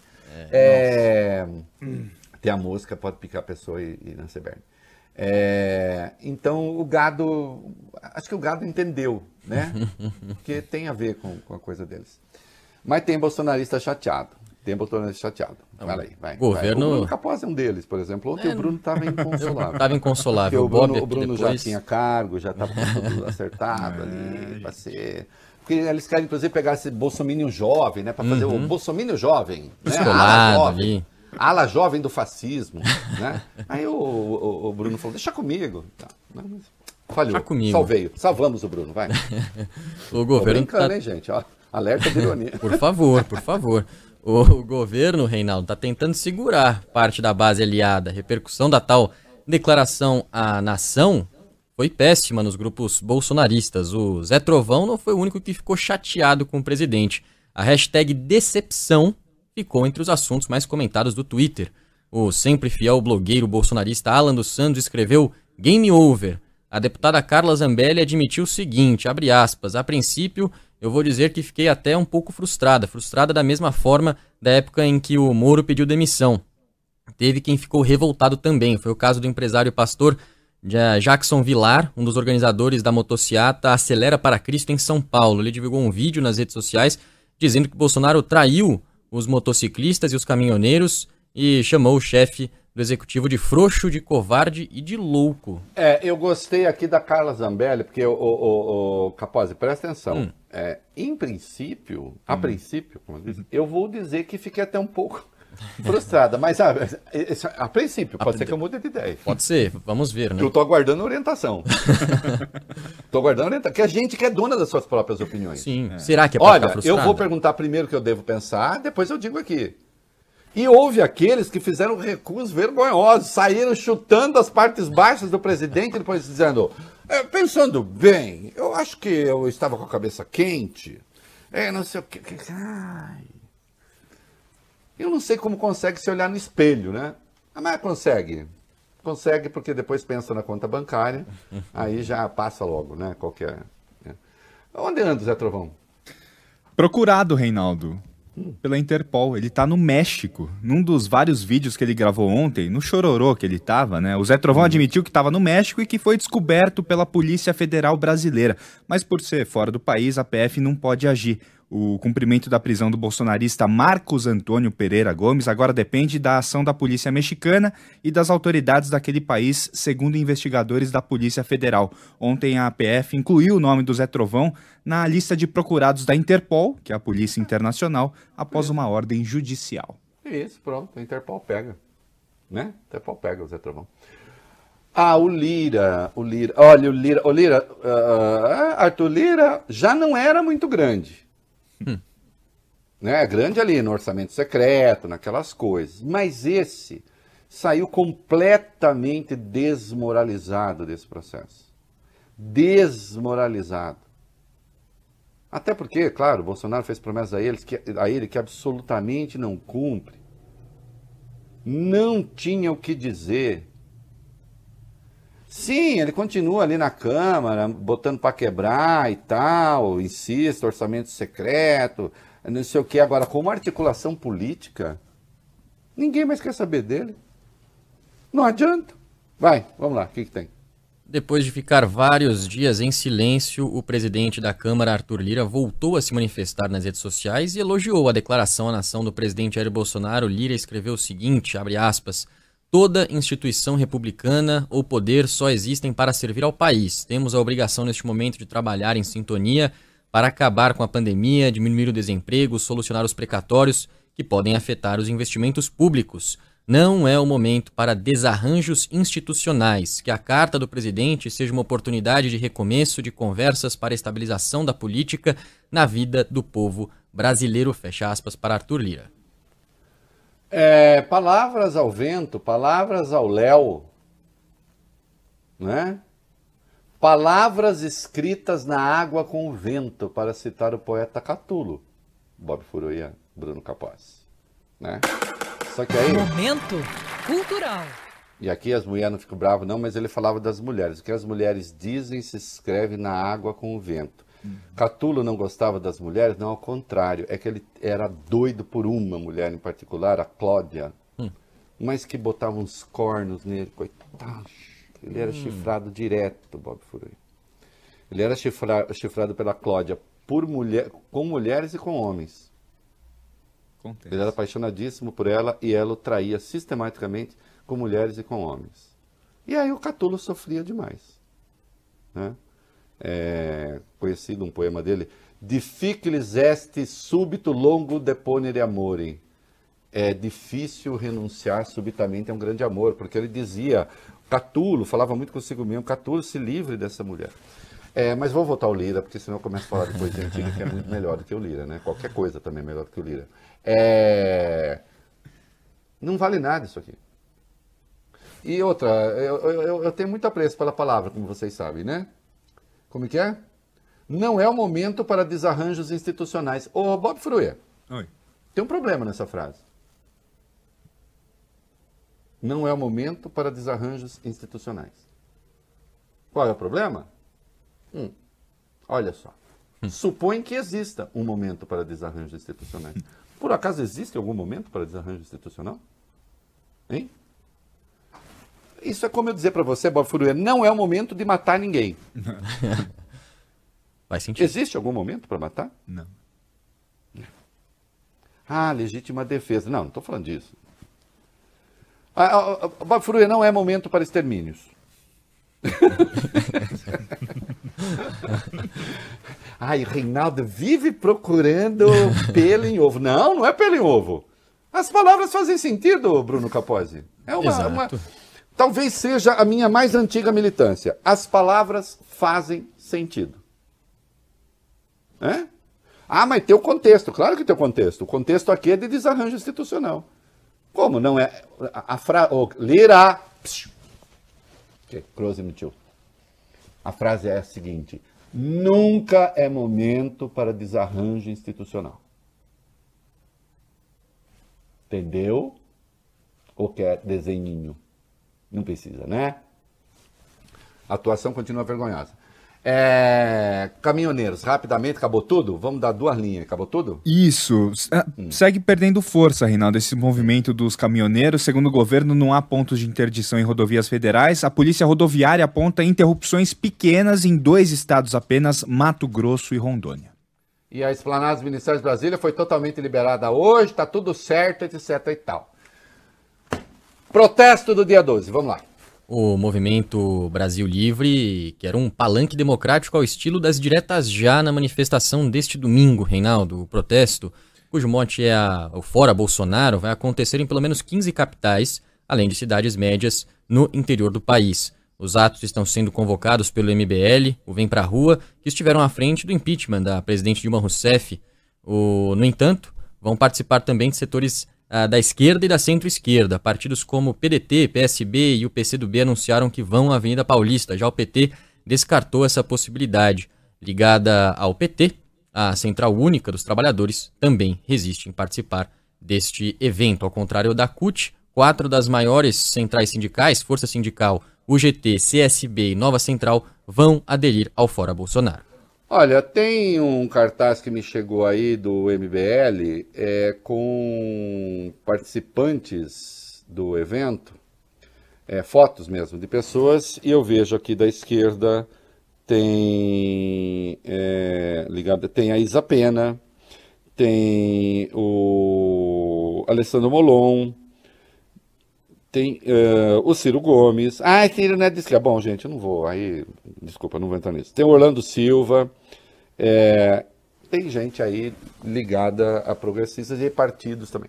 É, é... Tem a mosca, pode picar a pessoa e, e nascer berne. É, então o gado, acho que o gado entendeu, né? Porque tem a ver com, com a coisa deles. Mas tem bolsonarista chateado. Tem bolsonarista chateado. Vai aí, vai. Governo... Vai. O Bruno Capaz é um deles, por exemplo. Ontem é, o Bruno estava inconsolável. Estava inconsolável. o Bruno, o Bruno depois... já tinha cargo, já estava tudo acertado é, ali para ser. Porque eles querem, inclusive, pegar esse bolsomínio jovem, né? Para fazer uhum. o bolsomínio jovem. Né? Ala jovem, ali. ala jovem do fascismo. né? Aí o, o, o, Bruno falou, deixa comigo. Tá. Falhou. Comigo. Salvei. Salvamos o Bruno, vai. o governo. Tô brincando, tá... hein, gente? Ó, alerta de ironia. por favor, por favor. O governo, Reinaldo, está tentando segurar parte da base aliada. A repercussão da tal declaração à nação foi péssima nos grupos bolsonaristas. O Zé Trovão não foi o único que ficou chateado com o presidente. A hashtag decepção ficou entre os assuntos mais comentados do Twitter. O sempre fiel blogueiro bolsonarista Alan dos Santos escreveu Game Over. A deputada Carla Zambelli admitiu o seguinte, abre aspas, a princípio eu vou dizer que fiquei até um pouco frustrada, frustrada da mesma forma da época em que o Moro pediu demissão. Teve quem ficou revoltado também, foi o caso do empresário pastor Jackson Vilar, um dos organizadores da motociata Acelera para Cristo em São Paulo. Ele divulgou um vídeo nas redes sociais dizendo que Bolsonaro traiu os motociclistas e os caminhoneiros e chamou o chefe do executivo de frouxo, de covarde e de louco. É, eu gostei aqui da Carla Zambelli, porque o, o, o, Capozzi, presta atenção. Hum. É, em princípio, a hum. princípio, como eu, disse, eu vou dizer que fiquei até um pouco frustrada, mas a, a, a princípio, pode a, ser que eu mude de ideia. Pode ser, vamos ver, né? Eu tô aguardando orientação. tô aguardando orientação, que a gente que é dona das suas próprias opiniões. Sim, é. será que é pra Olha, eu vou perguntar primeiro o que eu devo pensar, depois eu digo aqui. E houve aqueles que fizeram recuos vergonhosos, saíram chutando as partes baixas do presidente, depois dizendo: é, pensando bem, eu acho que eu estava com a cabeça quente, é, não sei o que. Ai. Eu não sei como consegue se olhar no espelho, né? Ah, mas consegue. Consegue porque depois pensa na conta bancária, aí já passa logo, né? Qualquer. Né? Onde anda Zé Trovão? Procurado, Reinaldo pela Interpol. Ele tá no México. Num dos vários vídeos que ele gravou ontem, no Chororô que ele tava, né? O Zé Trovão uhum. admitiu que estava no México e que foi descoberto pela Polícia Federal Brasileira. Mas por ser fora do país, a PF não pode agir. O cumprimento da prisão do bolsonarista Marcos Antônio Pereira Gomes agora depende da ação da polícia mexicana e das autoridades daquele país, segundo investigadores da Polícia Federal. Ontem a APF incluiu o nome do Zé Trovão na lista de procurados da Interpol, que é a Polícia Internacional, após uma ordem judicial. Isso, pronto, a Interpol pega. Né? Interpol pega o Zé Trovão. Ah, o Lira, o Lira. Olha, o Lira, o Lira, uh, Arthur Lira já não era muito grande. Hum. Né? Grande ali no orçamento secreto, naquelas coisas. Mas esse saiu completamente desmoralizado desse processo. Desmoralizado. Até porque, claro, Bolsonaro fez promessas a, eles que, a ele que absolutamente não cumpre. Não tinha o que dizer. Sim, ele continua ali na Câmara, botando para quebrar e tal, insiste, orçamento secreto, não sei o que. Agora, como articulação política, ninguém mais quer saber dele. Não adianta. Vai, vamos lá, o que, que tem? Depois de ficar vários dias em silêncio, o presidente da Câmara, Arthur Lira, voltou a se manifestar nas redes sociais e elogiou a declaração à nação do presidente Jair Bolsonaro. Lira escreveu o seguinte, abre aspas, Toda instituição republicana ou poder só existem para servir ao país. Temos a obrigação neste momento de trabalhar em sintonia para acabar com a pandemia, diminuir o desemprego, solucionar os precatórios que podem afetar os investimentos públicos. Não é o momento para desarranjos institucionais. Que a carta do presidente seja uma oportunidade de recomeço de conversas para estabilização da política na vida do povo brasileiro. Fecha aspas para Arthur Lira. É, palavras ao vento, palavras ao léu, né? Palavras escritas na água com o vento, para citar o poeta Catulo, Bob Furuia, Bruno Capaz, né? Só que aí... Momento cultural. E aqui as mulheres não ficam bravas não, mas ele falava das mulheres. O que as mulheres dizem se escreve na água com o vento. Catulo não gostava das mulheres, não, ao contrário, é que ele era doido por uma mulher em particular, a Cláudia, hum. mas que botava uns cornos nele, coitado. Ele era hum. chifrado direto, Bob Furui. Ele era chifra, chifrado pela Cláudia por mulher, com mulheres e com homens. Ele era apaixonadíssimo por ela e ela o traía sistematicamente com mulheres e com homens. E aí o Catulo sofria demais. Né? É, conhecido um poema dele, Difficilis est subito longo deponere amore. É difícil renunciar subitamente a um grande amor, porque ele dizia, Catulo, falava muito consigo mesmo, Catulo se livre dessa mulher. É, mas vou voltar ao Lira, porque senão eu começo a falar de coisa antiga que é muito melhor do que o Lira, né? Qualquer coisa também é melhor do que o Lira. É... Não vale nada isso aqui. E outra, eu, eu, eu tenho muito apreço pela palavra, como vocês sabem, né? Como que é? Não é o momento para desarranjos institucionais. Ô, Bob Fruia, Oi. tem um problema nessa frase. Não é o momento para desarranjos institucionais. Qual é o problema? Hum, olha só. Supõe que exista um momento para desarranjo institucional. Por acaso existe algum momento para desarranjo institucional? Hein? Isso é como eu dizer para você, Bob Furuia, não é o momento de matar ninguém. Faz sentido. Existe algum momento para matar? Não. Ah, legítima defesa. Não, não estou falando disso. Ah, ah, ah, Bob Furuia, não é momento para extermínios. Ai, Reinaldo vive procurando pelo em ovo. Não, não é pelo em ovo. As palavras fazem sentido, Bruno Capozzi. É uma, Exato. uma- Talvez seja a minha mais antiga militância. As palavras fazem sentido. É? Ah, mas tem o contexto. Claro que tem o contexto. O contexto aqui é de desarranjo institucional. Como não é? A, a fra... o- Lira. Psiu. Que close. A frase é a seguinte: nunca é momento para desarranjo institucional. Entendeu? Ou quer desenhinho? Não precisa, né? A atuação continua vergonhosa. É, Caminhoneiros, rapidamente, acabou tudo? Vamos dar duas linhas, acabou tudo? Isso. Ah, Segue perdendo força, Reinaldo, esse movimento dos caminhoneiros. Segundo o governo, não há pontos de interdição em rodovias federais. A polícia rodoviária aponta interrupções pequenas em dois estados apenas, Mato Grosso e Rondônia. E a esplanada dos Ministérios de Brasília foi totalmente liberada hoje, está tudo certo, etc e tal. Protesto do dia 12, vamos lá. O movimento Brasil Livre, que era um palanque democrático ao estilo das diretas já na manifestação deste domingo, Reinaldo, o protesto, cujo mote é a- o Fora Bolsonaro, vai acontecer em pelo menos 15 capitais, além de cidades médias no interior do país. Os atos estão sendo convocados pelo MBL, o Vem Pra Rua, que estiveram à frente do impeachment da presidente Dilma Rousseff. O- no entanto, vão participar também de setores ah, da esquerda e da centro-esquerda. Partidos como PDT, PSB e o PCdoB anunciaram que vão à Avenida Paulista. Já o PT descartou essa possibilidade. Ligada ao PT, a Central Única dos Trabalhadores também resiste em participar deste evento. Ao contrário da CUT, quatro das maiores centrais sindicais, Força Sindical, UGT, CSB e Nova Central, vão aderir ao Fora Bolsonaro. Olha, tem um cartaz que me chegou aí do MBL é, com participantes do evento, é, fotos mesmo de pessoas, e eu vejo aqui da esquerda tem é, ligado, tem a Isa Pena, tem o Alessandro Molon, tem eh, o Ciro Gomes. Ah, Ciro não é de esquerda. Bom, gente, eu não vou. Aí, desculpa, não vou entrar nisso. Tem o Orlando Silva. é, tem gente aí ligada a progressistas e partidos também.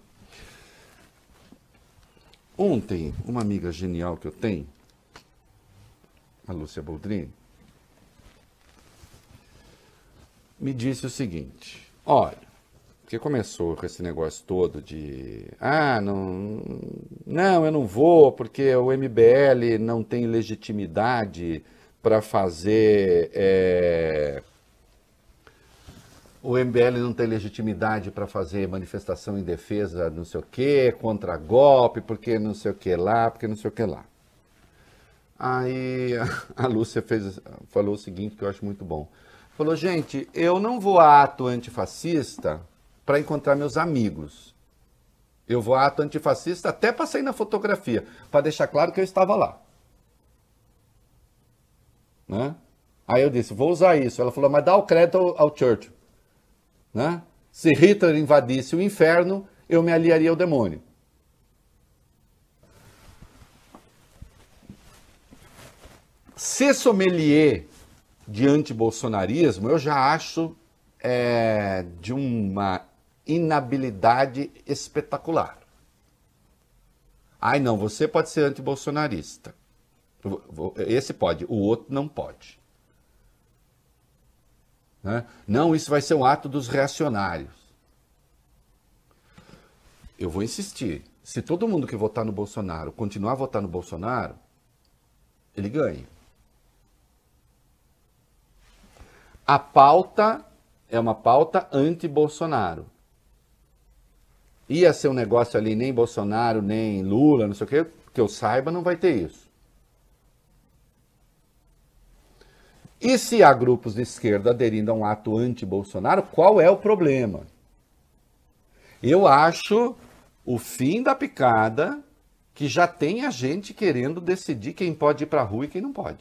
Ontem, uma amiga genial que eu tenho, a Lúcia Boldrini, me disse o seguinte: olha, porque começou com esse negócio todo de ah, não, não, eu não vou porque o MBL não tem legitimidade para fazer é, o MBL não tem legitimidade para fazer manifestação em defesa não sei o quê, contra golpe, porque não sei o que lá, porque não sei o que lá. Aí a Lúcia fez, falou o seguinte que eu acho muito bom. Falou, gente, eu não vou a ato antifascista para encontrar meus amigos. Eu vou a ato antifascista até para sair na fotografia, para deixar claro que eu estava lá. Né? Aí eu disse, vou usar isso. Ela falou, mas dá o crédito ao, ao Churchill. Né? Se Hitler invadisse o inferno, eu me aliaria ao demônio. Ser sommelier de antibolsonarismo, eu já acho é, de uma inabilidade espetacular. Ai, não, você pode ser antibolsonarista. Esse pode, o outro não pode. Né? Não, isso vai ser um ato dos reacionários. Eu vou insistir. Se todo mundo que votar no Bolsonaro continuar a votar no Bolsonaro, ele ganha. A pauta é uma pauta anti-Bolsonaro. Ia ser um negócio ali, nem Bolsonaro, nem Lula, não sei o quê, que eu saiba, não vai ter isso. E se há grupos de esquerda aderindo a um ato anti-Bolsonaro, qual é o problema? Eu acho o fim da picada que já tem a gente querendo decidir quem pode ir para a rua e quem não pode.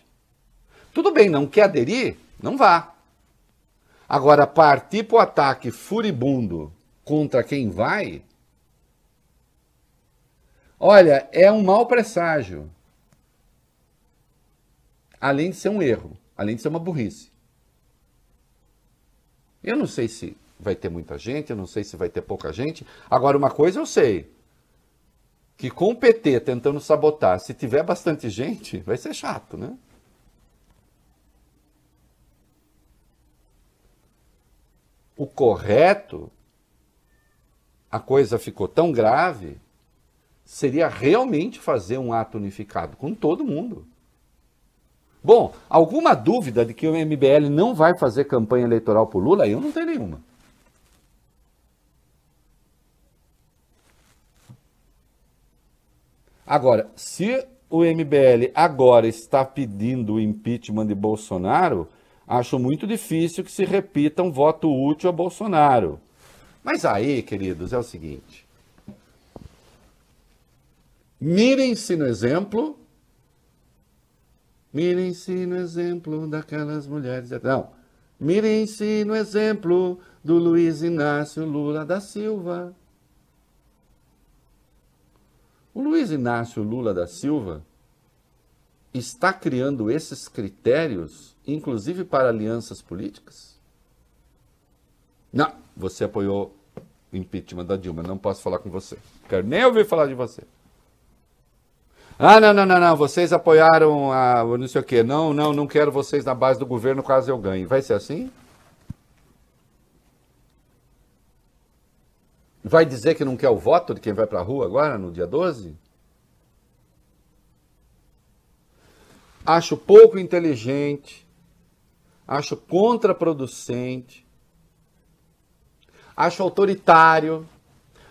Tudo bem, não quer aderir? Não vá. Agora, partir para o ataque furibundo contra quem vai, olha, é um mau presságio. Além de ser um erro, além de ser uma burrice. Eu não sei se vai ter muita gente, eu não sei se vai ter pouca gente. Agora, uma coisa eu sei: que com o PT tentando sabotar, se tiver bastante gente, vai ser chato, né? O correto, a coisa ficou tão grave, seria realmente fazer um ato unificado com todo mundo. Bom, alguma dúvida de que o MBL não vai fazer campanha eleitoral por Lula? Eu não tenho nenhuma. Agora, se o MBL agora está pedindo o impeachment de Bolsonaro, acho muito difícil que se repita um voto útil a Bolsonaro. Mas aí, queridos, é o seguinte. Mirem-se no exemplo. Mirem-se no exemplo daquelas mulheres. Não. Mirem-se no exemplo do Luiz Inácio Lula da Silva. O Luiz Inácio Lula da Silva está criando esses critérios, inclusive para alianças políticas? Não, você apoiou o impeachment da Dilma, não posso falar com você. Quero nem ouvir falar de você. Ah, não, não, não, não, vocês apoiaram a não sei o quê. Não, não, não quero vocês na base do governo caso eu ganhe. Vai ser assim? Vai dizer que não quer o voto de quem vai para a rua agora, no dia 12? Acho pouco inteligente, acho contraproducente, acho autoritário.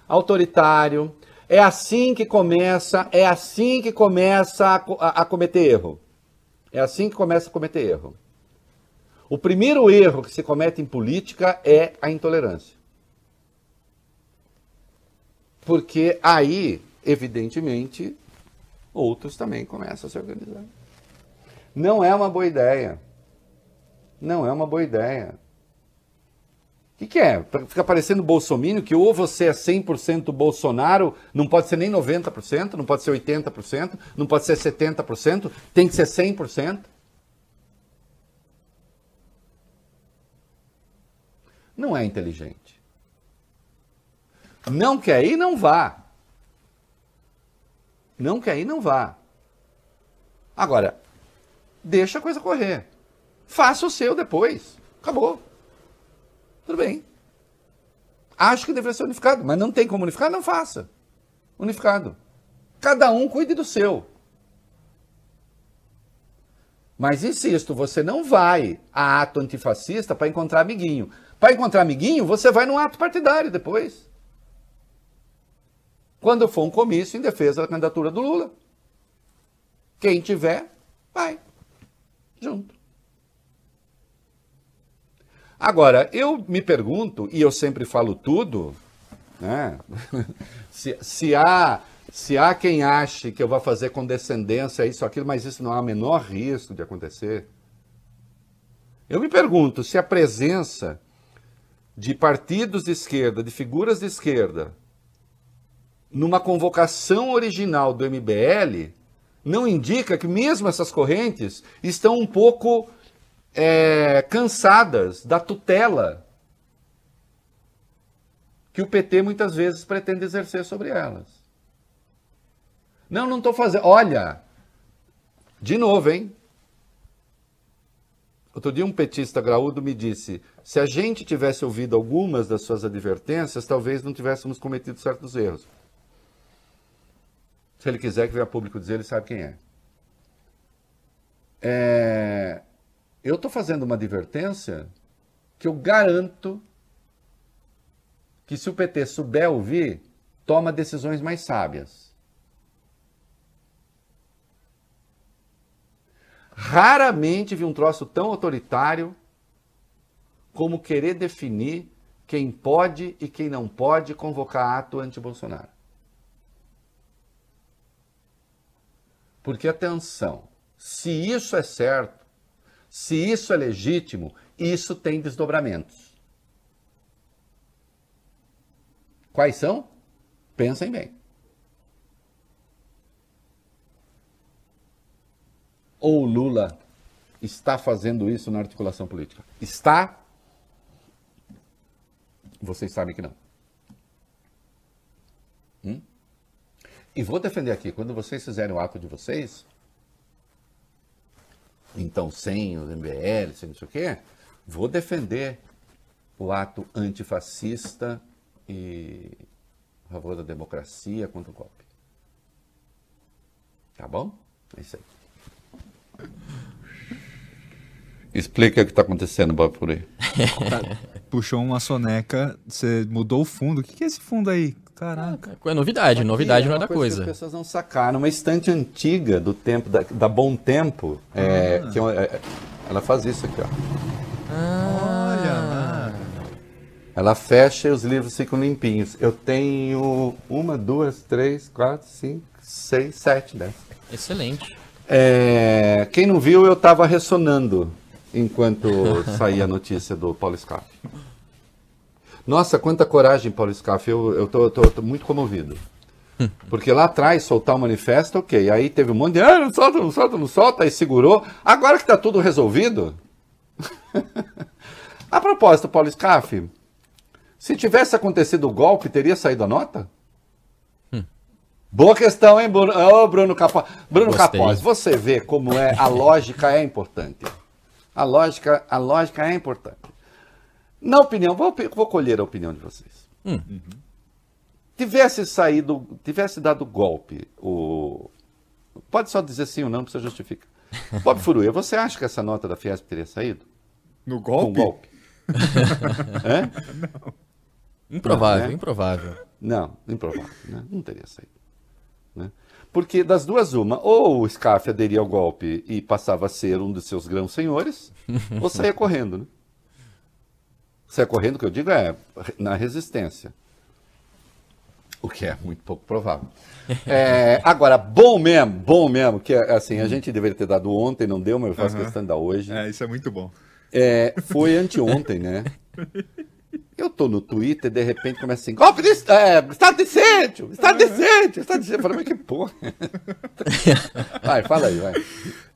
Autoritário. É assim que começa, é assim que começa a, a, a cometer erro. É assim que começa a cometer erro. O primeiro erro que se comete em política é a intolerância. Porque aí, evidentemente, outros também começam a se organizar. Não é uma boa ideia. Não é uma boa ideia. O que, que, é? Fica parecendo bolsomínio que ou você é 100% Bolsonaro, não pode ser nem 90%, não pode ser 80%, não pode ser 70%, tem que ser 100%. Não é inteligente. Não quer ir, não vá. Não quer ir, não vá. Agora, deixa a coisa correr. Faça o seu depois. Acabou. Tudo bem. Acho que deveria ser unificado, mas não tem como unificar, não faça. Unificado. Cada um cuide do seu. Mas insisto, você não vai a ato antifascista para encontrar amiguinho. Para encontrar amiguinho, você vai num ato partidário depois quando for um comício em defesa da candidatura do Lula. Quem tiver, vai junto. Agora, eu me pergunto, e eu sempre falo tudo, né? se, se, há, se há quem ache que eu vou fazer condescendência, isso, aquilo, mas isso não há o menor risco de acontecer. Eu me pergunto se a presença de partidos de esquerda, de figuras de esquerda, numa convocação original do MBL, não indica que mesmo essas correntes estão um pouco é, cansadas da tutela que o PT muitas vezes pretende exercer sobre elas. Não, não estou fazendo. Olha, de novo, hein? Outro dia um petista graúdo me disse: se a gente tivesse ouvido algumas das suas advertências, talvez não tivéssemos cometido certos erros. Se ele quiser que venha público dizer, ele sabe quem é. é... Eu estou fazendo uma advertência que eu garanto que se o PT souber ouvir, toma decisões mais sábias. Raramente vi um troço tão autoritário como querer definir quem pode e quem não pode convocar ato anti-Bolsonaro. Porque, atenção, se isso é certo, se isso é legítimo, isso tem desdobramentos. Quais são? Pensem bem. Ou Lula está fazendo isso na articulação política? Está? Vocês sabem que não. Hum? E vou defender aqui, quando vocês fizerem o ato de vocês, então sem os MBL, sem não sei o quê, vou defender o ato antifascista e a favor da democracia contra o golpe. Tá bom? É isso aí. Explica o que está acontecendo, Bob por aí. Puxou uma soneca, você mudou o fundo. O que, que é esse fundo aí? Caraca. É novidade, novidade Aqui não é da coisa. coisa. Que as pessoas não sacaram. Uma estante antiga do tempo, da, da Bom Tempo, é, que é uma- é- ela faz isso aqui, ó. Olha lá. Ela fecha e os livros ficam limpinhos. Eu tenho uma, duas, três, quatro, cinco, seis, sete dessas. Excelente. É, quem não viu, eu estava ressonando enquanto saía a notícia do Paulo Scaff. Nossa, quanta coragem, Paulo Scaff. Eu, eu tô, tô- tô muito comovido. Porque lá atrás, soltar o manifesto, ok. Aí teve um monte de, ah, não solta, não solta, não solta, aí segurou. Agora que está tudo resolvido. a propósito, Paulo Scaff, se tivesse acontecido o golpe, teria saído a nota? Boa questão, hein, Bruno? Ô, Bruno Capó. Bruno Gostei. Capós, você vê como é a lógica é importante. A lógica, a lógica é importante. Na opinião, vou, vou colher a opinião de vocês. Hum. Tivesse saído, tivesse dado golpe, o pode só dizer sim ou não, não precisa justificar. Bob Furuia, você acha que essa nota da Fiesp teria saído? No Com golpe? golpe? Hã? Improvável, Não, né? improvável. Não, improvável, né? Não teria saído. né? Porque das duas, uma, ou o Scaff aderia ao golpe e passava a ser um dos seus grãos senhores, ou saía correndo, né? Saia correndo, que eu digo, é na resistência. O que é muito pouco provável. É, agora, bom mesmo, bom mesmo, que é, assim, a gente deveria ter dado ontem, não deu, mas eu faço Aham. questão de dar hoje. É, isso é muito bom. É, foi anteontem, né? Eu tô no Twitter e de repente começa assim, golpe de é, Estado de sítio, Estado de sítio, Estado de sítio. Eu falei, mas que porra. Vai, fala aí, vai.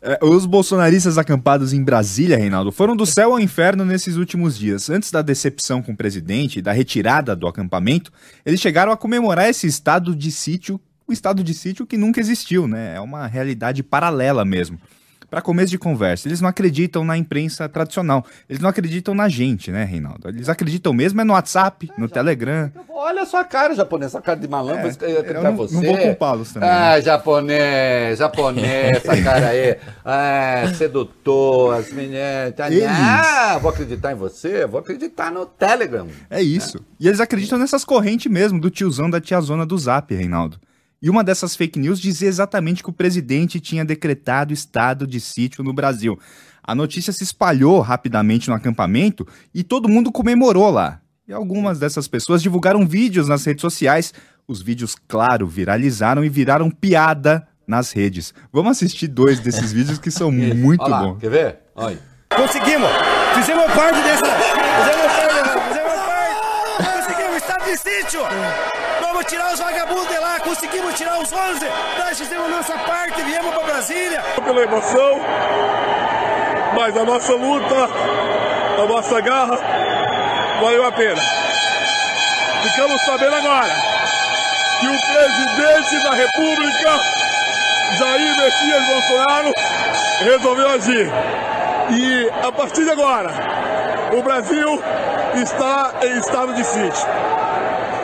É, os bolsonaristas acampados em Brasília, Reinaldo, foram do céu ao inferno nesses últimos dias. Antes da decepção com o presidente e da retirada do acampamento, eles chegaram a comemorar esse estado de sítio, o estado de sítio que nunca existiu, né? É uma realidade paralela mesmo. Para começo de conversa, eles não acreditam na imprensa tradicional. Eles não acreditam na gente, né, Reinaldo? Eles acreditam mesmo é no WhatsApp, no Telegram. Olha a sua cara, japonês, essa cara de malandro, É, eu pra não- não você. vou culpá-los também, Ah, japonês, japonês, essa cara aí. Ah, sedutor, as meninas. tá- Eles. Ah, vou acreditar em você, vou acreditar no Telegram. É isso. E eles acreditam nessas correntes mesmo, do tiozão da tiazona do Zap, Reinaldo. E uma dessas fake news dizia exatamente que o presidente tinha decretado estado de sítio no Brasil. A notícia se espalhou rapidamente no acampamento e todo mundo comemorou lá. E algumas dessas pessoas divulgaram vídeos nas redes sociais. Os vídeos, claro, viralizaram e viraram piada nas redes. Vamos assistir dois desses vídeos que são muito Olha lá, bons. quer ver? Olha. Conseguimos! Fizemos parte dessa. Fizemos parte, fizemos parte! Conseguimos, estado de sítio! Vamos tirar os vagabundos de lá, conseguimos tirar os 11! Nós fizemos nossa parte, viemos para Brasília! pela emoção, mas a nossa luta, a nossa garra, valeu a pena. Ficamos sabendo agora que o presidente da República, Jair Messias Bolsonaro, resolveu agir. E a partir de agora, o Brasil está em estado de sítio.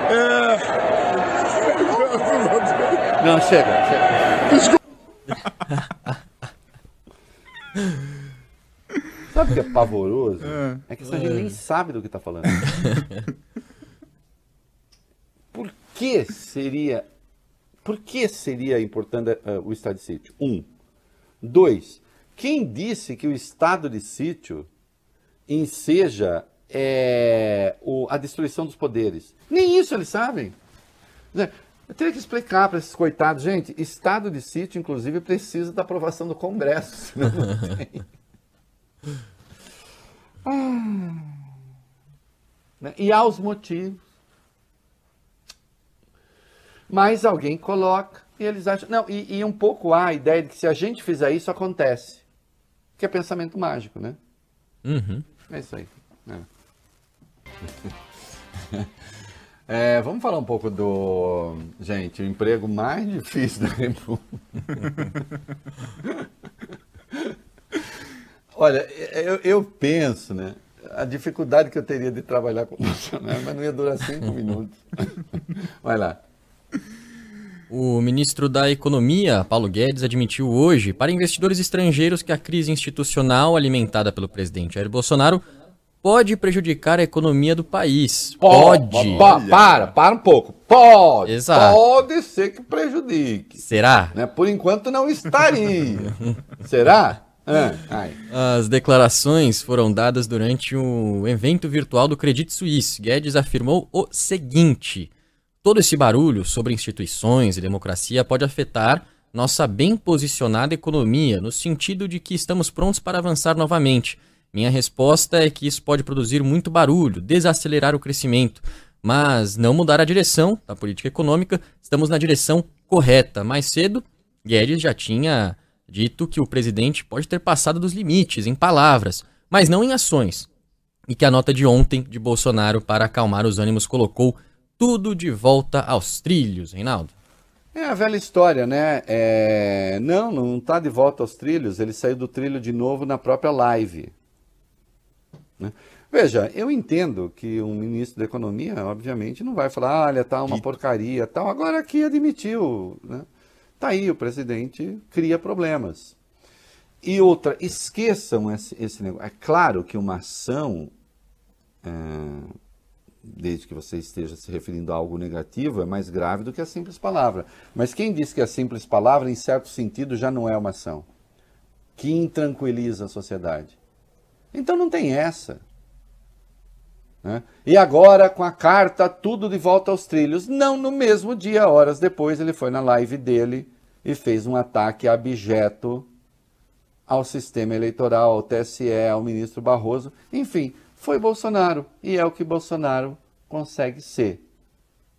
É... Não, chega, chega. Sabe o que é pavoroso? É, que essa gente nem sabe do que está falando. Por que seria, por que seria importante eh, o estado de sítio? Um. Dois. Quem disse que o estado de sítio enseja é, o- a destruição dos poderes? Nem isso eles sabem. Eu teria que explicar para esses coitados, gente, estado de sítio, inclusive, precisa da aprovação do Congresso, senão não tem. Ah. Né? E há os motivos. Mas alguém coloca e eles acham. Não, e, e um pouco há a ideia de que se a gente fizer isso, acontece. Que é pensamento mágico, né? Uhum. É isso aí. É. É, vamos falar um pouco do. Gente, o emprego mais difícil da República. Olha, eu, eu penso, né? A dificuldade que eu teria de trabalhar com Bolsonaro, mas não ia durar cinco minutos. Vai lá. O ministro da Economia, Paulo Guedes, admitiu hoje para investidores estrangeiros que a crise institucional alimentada pelo presidente Jair Bolsonaro pode prejudicar a economia do país. Pode. Pa- para, para um pouco. Pode. Exato. Pode ser que prejudique. Será? Né? Por enquanto não estaria. Será? Ah. As declarações foram dadas durante o evento virtual do Credit Suisse. Guedes afirmou o seguinte: todo esse barulho sobre instituições e democracia pode afetar nossa bem posicionada economia, no sentido de que estamos prontos para avançar novamente. Minha resposta é que isso pode produzir muito barulho, desacelerar o crescimento, mas não mudar a direção da política econômica. Estamos na direção correta. Mais cedo, Guedes já tinha dito que o presidente pode ter passado dos limites em palavras, mas não em ações. E que a nota de ontem de Bolsonaro para acalmar os ânimos colocou tudo de volta aos trilhos, Reinaldo. É a velha história, né? É, Não, não está de volta aos trilhos. Ele saiu do trilho de novo na própria live. Né? Veja, eu entendo que um ministro da Economia, obviamente, não vai falar, olha, tá uma porcaria, tal. Agora aqui admitiu, né? Tá aí, o presidente cria problemas. E outra, esqueçam esse, esse negócio. É claro que uma ação, é, desde que você esteja se referindo a algo negativo, é mais grave do que a simples palavra. Mas quem diz que a simples palavra, em certo sentido, já não é uma ação que intranquiliza a sociedade? Então não tem essa. né? E agora, com a carta, tudo de volta aos trilhos. Não no mesmo dia, horas depois, ele foi na live dele e fez um ataque abjeto ao sistema eleitoral, ao TSE, ao ministro Barroso. Enfim, foi Bolsonaro e é o que Bolsonaro consegue ser.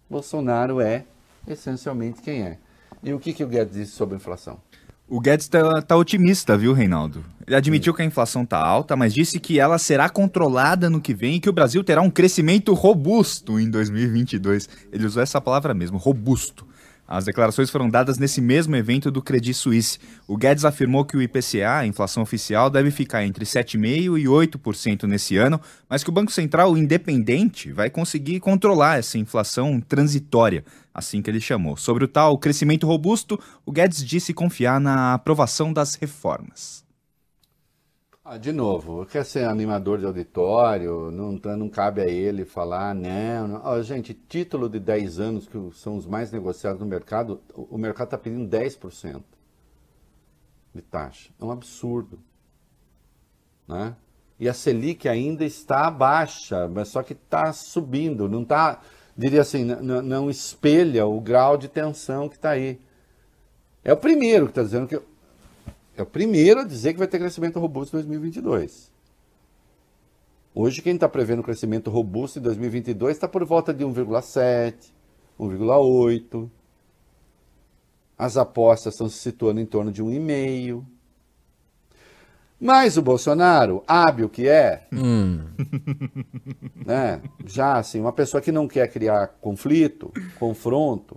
Bolsonaro é essencialmente quem é. E o que, que o Guedes disse sobre inflação? O Guedes tá, tá otimista, viu, Reinaldo? Ele admitiu que a inflação tá alta, mas disse que ela será controlada no que vem e que o Brasil terá um crescimento robusto em 2022. Ele usou essa palavra mesmo, robusto. As declarações foram dadas nesse mesmo evento do Credit Suisse. O Guedes afirmou que o IPCA, a inflação oficial, deve ficar entre 7,5% e 8% nesse ano, mas que o Banco Central independente vai conseguir controlar essa inflação transitória, assim que ele chamou. Sobre o tal crescimento robusto, o Guedes disse confiar na aprovação das reformas. Ah, de novo, quer ser animador de auditório, não, não cabe a ele falar, não. Ó, gente, título de 10 anos, que são os mais negociados no mercado, o mercado está pedindo 10% de taxa. É um absurdo. Né? E a Selic ainda está baixa, mas só que está subindo, não está, diria assim, não espelha o grau de tensão que está aí. É o primeiro que está dizendo que é o primeiro a dizer que vai ter crescimento robusto em 2022. Hoje, quem está prevendo crescimento robusto em 2022 está por volta de 1,7, 1,8. As apostas estão se situando em torno de 1,5. Mas o Bolsonaro, hábil que é, Hum, né? Já assim, uma pessoa que não quer criar conflito, confronto,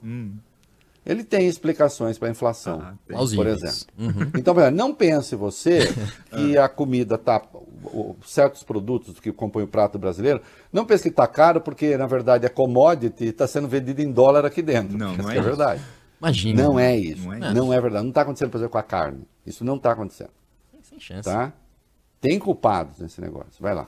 ele tem explicações para a inflação, por plausíveis. exemplo. Uhum. Então, por não pense você que a comida tá o- certos produtos que compõem o prato brasileiro, não pense que está caro porque na verdade é commodity e está sendo vendido em dólar aqui dentro. Não, não é é isso. verdade. Imagina. Não é isso. Não Não é é, isso. verdade. Não está acontecendo, por exemplo, com a carne. Isso não está acontecendo, Sem chance. tá? Tem culpados nesse negócio. Vai lá.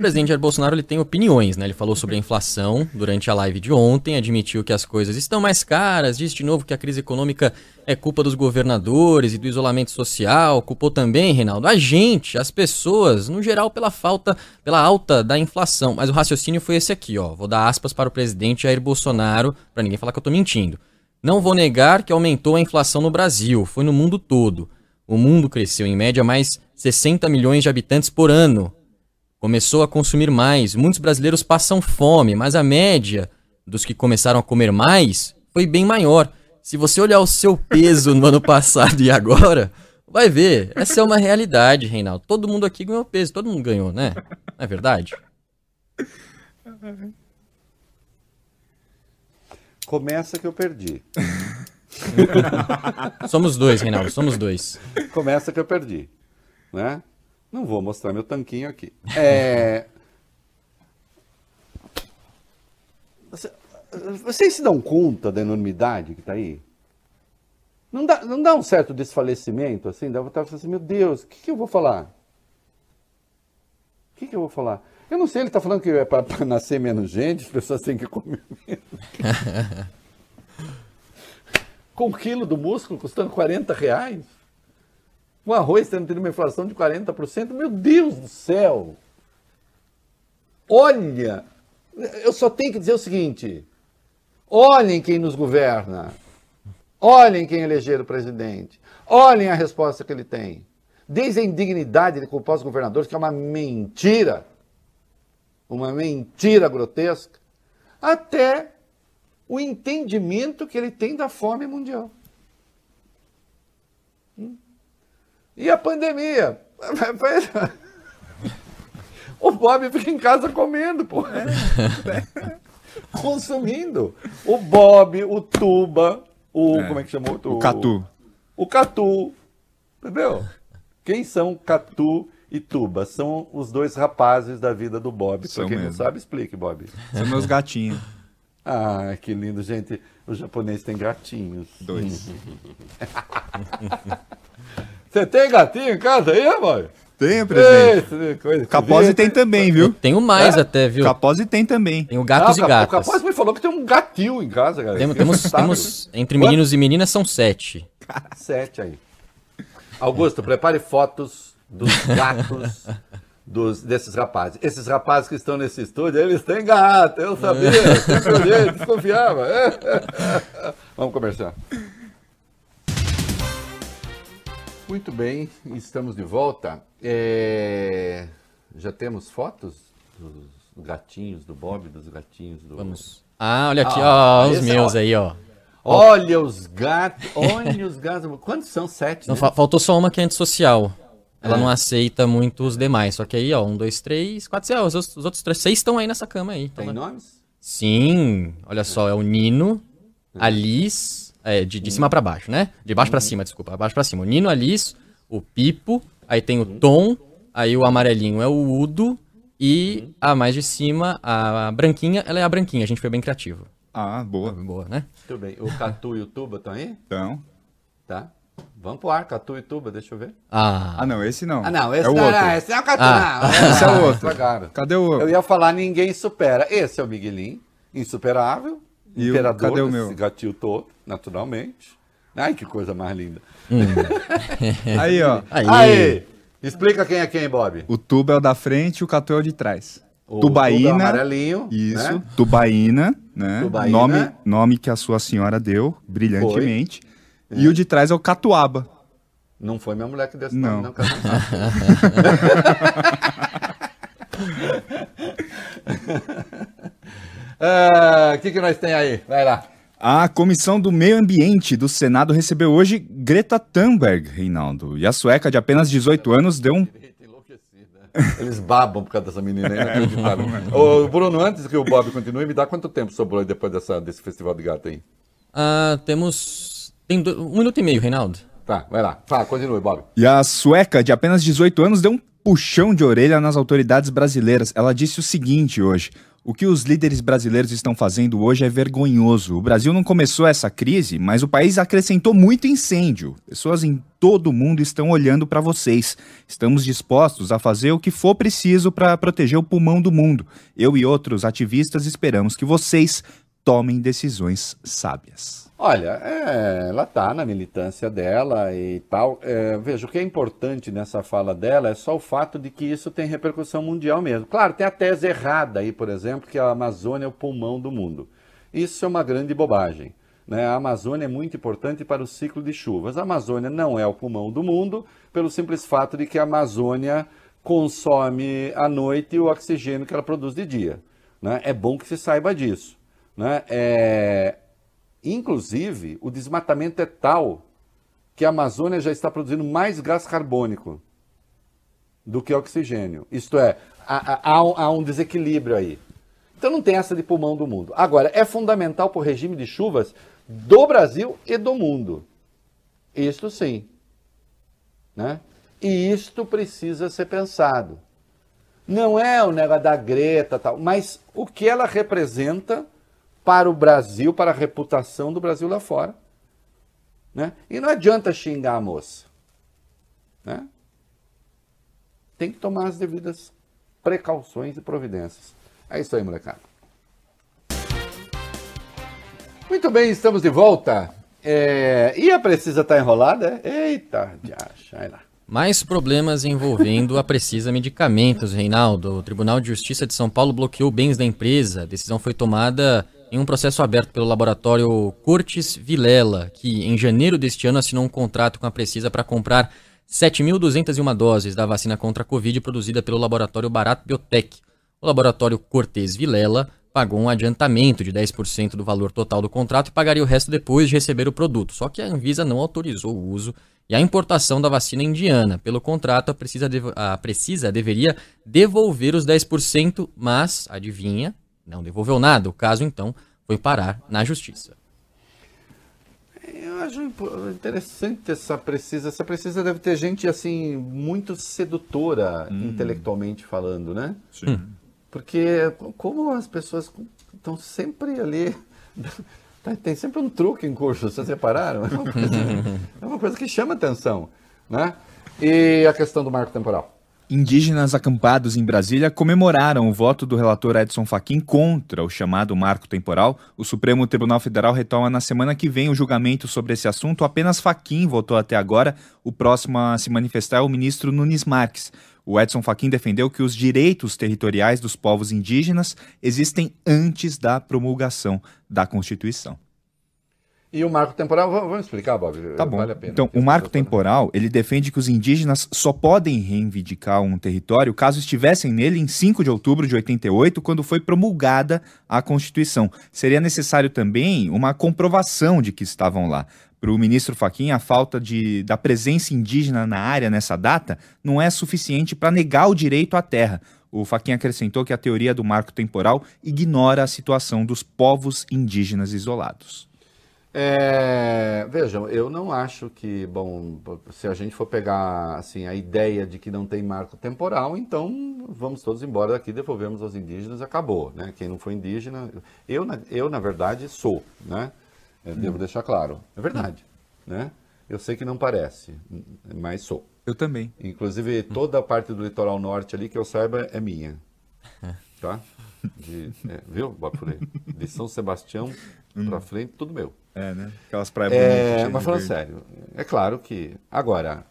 Presidente Jair Bolsonaro ele tem opiniões, né? Ele falou sobre a inflação durante a live de ontem, admitiu que as coisas estão mais caras, disse de novo que a crise econômica é culpa dos governadores e do isolamento social, culpou também, Reinaldo, a gente, as pessoas, no geral, pela falta, pela alta da inflação. Mas o raciocínio foi esse aqui, ó. Vou dar aspas para o presidente Jair Bolsonaro, para ninguém falar que eu tô mentindo. Não vou negar que aumentou a inflação no Brasil, foi no mundo todo. O mundo cresceu em média mais 60 milhões de habitantes por ano começou a consumir mais. Muitos brasileiros passam fome, mas a média dos que começaram a comer mais foi bem maior. Se você olhar o seu peso no ano passado e agora, vai ver. Essa é uma realidade, Reinaldo. Todo mundo aqui ganhou peso, todo mundo ganhou, né? Não é verdade? Começa que eu perdi. somos dois, Reinaldo, somos dois. Começa que eu perdi, né? Não vou mostrar meu tanquinho aqui. É... Vocês se dão conta da enormidade que está aí? Não dá, não dá um certo desfalecimento assim? Dá vontade de falar assim, meu Deus, o que, que eu vou falar? O que, que eu vou falar? Eu não sei, ele está falando que é para nascer menos gente, as pessoas têm que comer menos. Com um quilo do músculo custando 40 reais? O arroz tendo tido uma inflação de 40%. Meu Deus do céu! Olha! Eu só tenho que dizer o seguinte: olhem quem nos governa. Olhem quem elegeram o presidente. Olhem a resposta que ele tem. Desde a indignidade de culpar os governadores, que é uma mentira, uma mentira grotesca, até o entendimento que ele tem da fome mundial. Hum? E a pandemia? O Bob fica em casa comendo, pô. É. Consumindo. O Bob, o Tuba, o. É. Como é que chamou? O, o Catu. O Catu. Entendeu? Quem são Catu e Tuba? São os dois rapazes da vida do Bob. São pra quem mesmo. não sabe, explique, Bob. São meus gatinhos. Ah, que lindo, gente. O japonês tem gatinhos. Dois. Você tem gatinho em casa aí, rapaz? Tenho, presidente. Capose tem também, viu? tenho mais é? até, viu? Capose tem também. Tenho gatos ah, e gatas. O Capose me falou que tem um gatinho em casa, galera. Tem, temos, temos, entre meninos e meninas, são sete. Sete aí. Augusto, prepare fotos dos gatos dos, desses rapazes. Esses rapazes que estão nesse estúdio, eles têm gato, eu sabia, olhei, desconfiava. Vamos conversar. Muito bem, estamos de volta. É... Já temos fotos dos gatinhos do Bob, dos gatinhos do. Vamos. Ah, olha aqui, ah, ó, os meus aí, ó. Olha os gatos, olha os gatos. Quantos são? Sete? Não, né? Faltou só uma que é antissocial. Ela é. não aceita muito os demais. Só que aí, ó, um, dois, três, quatro, seis. Os, os outros três, seis estão aí nessa cama aí. Tem nomes? Sim, olha só, é o Nino, a Liz, é, de, de cima para baixo, né? De baixo uhum. para cima, desculpa. Baixo para cima. O Nino Alice, o Pipo, aí tem o uhum. Tom, aí o amarelinho é o Udo e uhum. a mais de cima, a branquinha, ela é a branquinha. A gente foi bem criativo. Ah, boa. Boa, né? Tudo bem. O Catu e o Tuba estão aí? Estão. Tá. Vamos pro ar, Catu e Tuba, deixa eu ver. Ah, ah não, esse não. Ah, não, esse é o não, outro. Não, esse não é o Catu, ah. não. Esse é o outro. Cadê o outro? Eu ia falar ninguém supera. Esse é o Miguelinho, insuperável. E imperador o, cadê o meu? gatil todo, naturalmente. Ai, que coisa mais linda. Hum. aí, ó. Aí. aí. Explica quem é quem, Bob. O tubo é o da frente e o catu é o de trás. O tubaína. Tubo amarelinho. Isso. Né? Tubaína, né? Tubaína. Nome, nome que a sua senhora deu, brilhantemente. Foi. E é. o de trás é o catuaba. Não foi minha mulher que deu esse não. nome, não, O ah, que, que nós tem aí? Vai lá. A Comissão do Meio Ambiente do Senado recebeu hoje Greta Thunberg, Reinaldo. E a sueca de apenas 18 anos deu um eles babam por causa dessa menina aí, Ô, Bruno, antes que o Bob continue, me dá quanto tempo sobrou depois dessa, desse festival de gato aí? Ah, temos. Tem um minuto e meio, Reinaldo. Tá, vai lá. Fala, continue, Bob. E a sueca de apenas 18 anos deu um puxão de orelha nas autoridades brasileiras. Ela disse o seguinte hoje: o que os líderes brasileiros estão fazendo hoje é vergonhoso. O Brasil não começou essa crise, mas o país acrescentou muito incêndio. Pessoas em todo mundo estão olhando para vocês. Estamos dispostos a fazer o que for preciso para proteger o pulmão do mundo. Eu e outros ativistas esperamos que vocês tomem decisões sábias. Olha, é, ela está na militância dela e tal. É, veja, o que é importante nessa fala dela é só o fato de que isso tem repercussão mundial mesmo. Claro, tem a tese errada aí, por exemplo, que a Amazônia é o pulmão do mundo. Isso é uma grande bobagem. Né? A Amazônia é muito importante para o ciclo de chuvas. A Amazônia não é o pulmão do mundo, pelo simples fato de que a Amazônia consome à noite o oxigênio que ela produz de dia. Né? É bom que se saiba disso. Né? É... Inclusive, o desmatamento é tal que a Amazônia já está produzindo mais gás carbônico do que oxigênio. Isto é, há, há, há um desequilíbrio aí. Então não tem essa de pulmão do mundo. Agora, é fundamental para o regime de chuvas do Brasil e do mundo. Isto sim. Né? E isto precisa ser pensado. Não é o negócio da Greta, tal, mas o que ela representa para o Brasil, para a reputação do Brasil lá fora. Né? E não adianta xingar a moça. Né? Tem que tomar as devidas precauções e providências. É isso aí, molecada. Muito bem, estamos de volta. É... E a Precisa está enrolada? Eita, diacha, vai lá. Mais problemas envolvendo a Precisa Medicamentos, Reinaldo. O Tribunal de Justiça de São Paulo bloqueou bens da empresa. A decisão foi tomada em um processo aberto pelo laboratório Cortes Vilela, que em janeiro deste ano assinou um contrato com a Precisa para comprar 7.201 doses da vacina contra a Covid produzida pelo laboratório Barato Biotech. O laboratório Cortes Vilela pagou um adiantamento de 10% do valor total do contrato e pagaria o resto depois de receber o produto. Só que a Anvisa não autorizou o uso e a importação da vacina indiana. Pelo contrato, a Precisa, a Precisa deveria devolver os 10%, mas, adivinha, não devolveu nada. O caso, então, foi parar na justiça. Eu acho interessante essa precisa. Essa precisa deve ter gente assim muito sedutora hum. intelectualmente falando, né? Sim. Hum. Porque como as pessoas estão sempre ali. Tá, tem sempre um truque em curso, vocês repararam? É uma coisa, é uma coisa que chama atenção. Né? E a questão do marco temporal. Indígenas acampados em Brasília comemoraram o voto do relator Edson Fachin contra o chamado marco temporal. O Supremo Tribunal Federal retoma na semana que vem o julgamento sobre esse assunto. Apenas Fachin votou até agora. O próximo a se manifestar é o ministro Nunes Marques. O Edson Fachin defendeu que os direitos territoriais dos povos indígenas existem antes da promulgação da Constituição. E o marco temporal, vamos explicar, Bob? Tá bom. Vale então, o marco temporal, ele defende que os indígenas só podem reivindicar um território caso estivessem nele em 5 de outubro de 88, quando foi promulgada a Constituição. Seria necessário também uma comprovação de que estavam lá. Para o ministro Faquim, a falta de, da presença indígena na área nessa data não é suficiente para negar o direito à terra. O Faquin acrescentou que a teoria do marco temporal ignora a situação dos povos indígenas isolados. É, vejam, eu não acho que, bom, se a gente for pegar assim a ideia de que não tem marco temporal, então vamos todos embora daqui, devolvemos aos indígenas, acabou, né? Quem não for indígena, eu, eu na verdade sou, né? Eu devo hum. deixar claro, é verdade, hum. né? Eu sei que não parece, mas sou. Eu também. Inclusive toda a parte do litoral norte ali que eu saiba é minha, tá? De, é, viu, De São Sebastião hum. para frente, tudo meu. É, né? Aquelas praias é, bonitas. Mas falando sério, é claro que. Agora,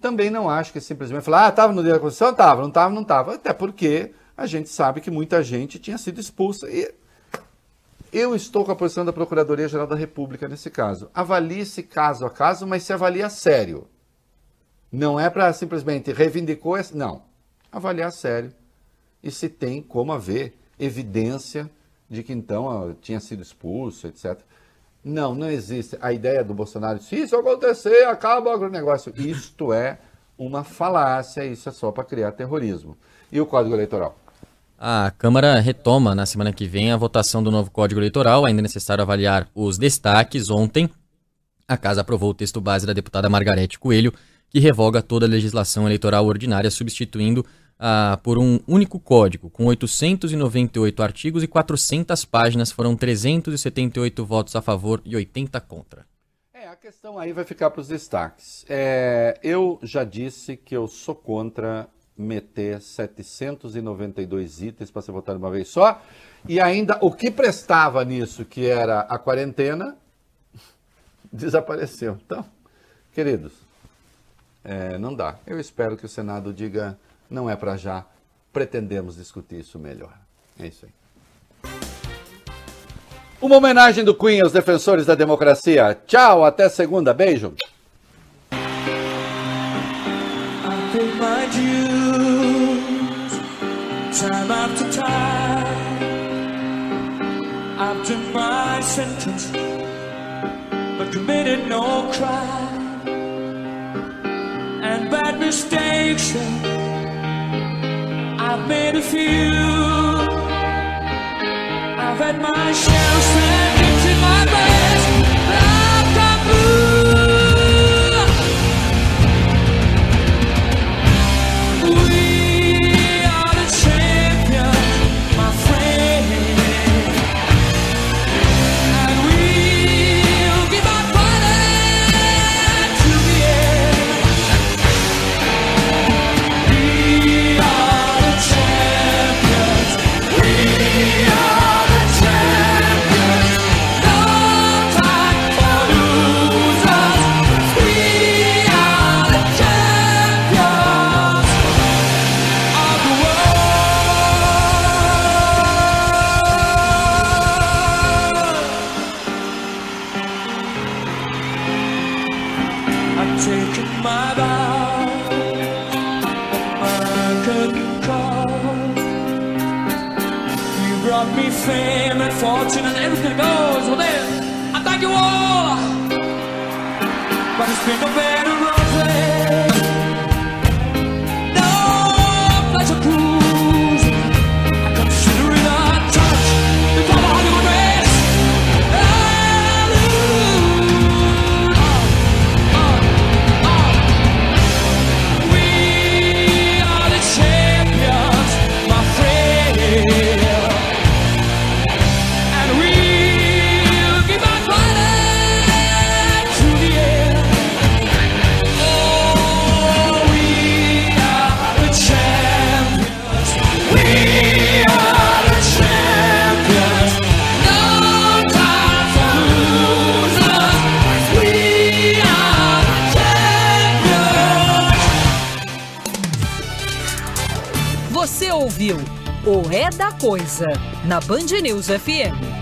também não acho que simplesmente falar, ah, estava no dia da Constituição? Estava, não estava, não estava. Até porque a gente sabe que muita gente tinha sido expulsa. E eu estou com a posição da Procuradoria-Geral da República nesse caso. Avalie-se caso a caso, mas se avalia sério. Não é para simplesmente reivindicou, não. Avaliar sério. E se tem como haver evidência de que então tinha sido expulso, etc. Não, não existe. A ideia do Bolsonaro, se isso acontecer, acaba o agronegócio. Isto é uma falácia, isso é só para criar terrorismo. E o Código Eleitoral? A Câmara retoma na semana que vem a votação do novo Código Eleitoral, ainda é necessário avaliar os destaques. Ontem, a Casa aprovou o texto base da deputada Margarete Coelho, que revoga toda a legislação eleitoral ordinária, substituindo ah, por um único código, com 898 artigos e 400 páginas, foram 378 votos a favor e 80 contra. É, a questão aí vai ficar para os destaques. É, eu já disse que eu sou contra meter 792 itens para ser votado uma vez só. E ainda o que prestava nisso, que era a quarentena, desapareceu. Então, queridos, é, não dá. Eu espero que o Senado diga não é para já, pretendemos discutir isso melhor. É isso aí. Uma homenagem do Queen aos defensores da democracia. Tchau, até segunda. Beijo. time I've a few I've had my share Coisa na Band News FM.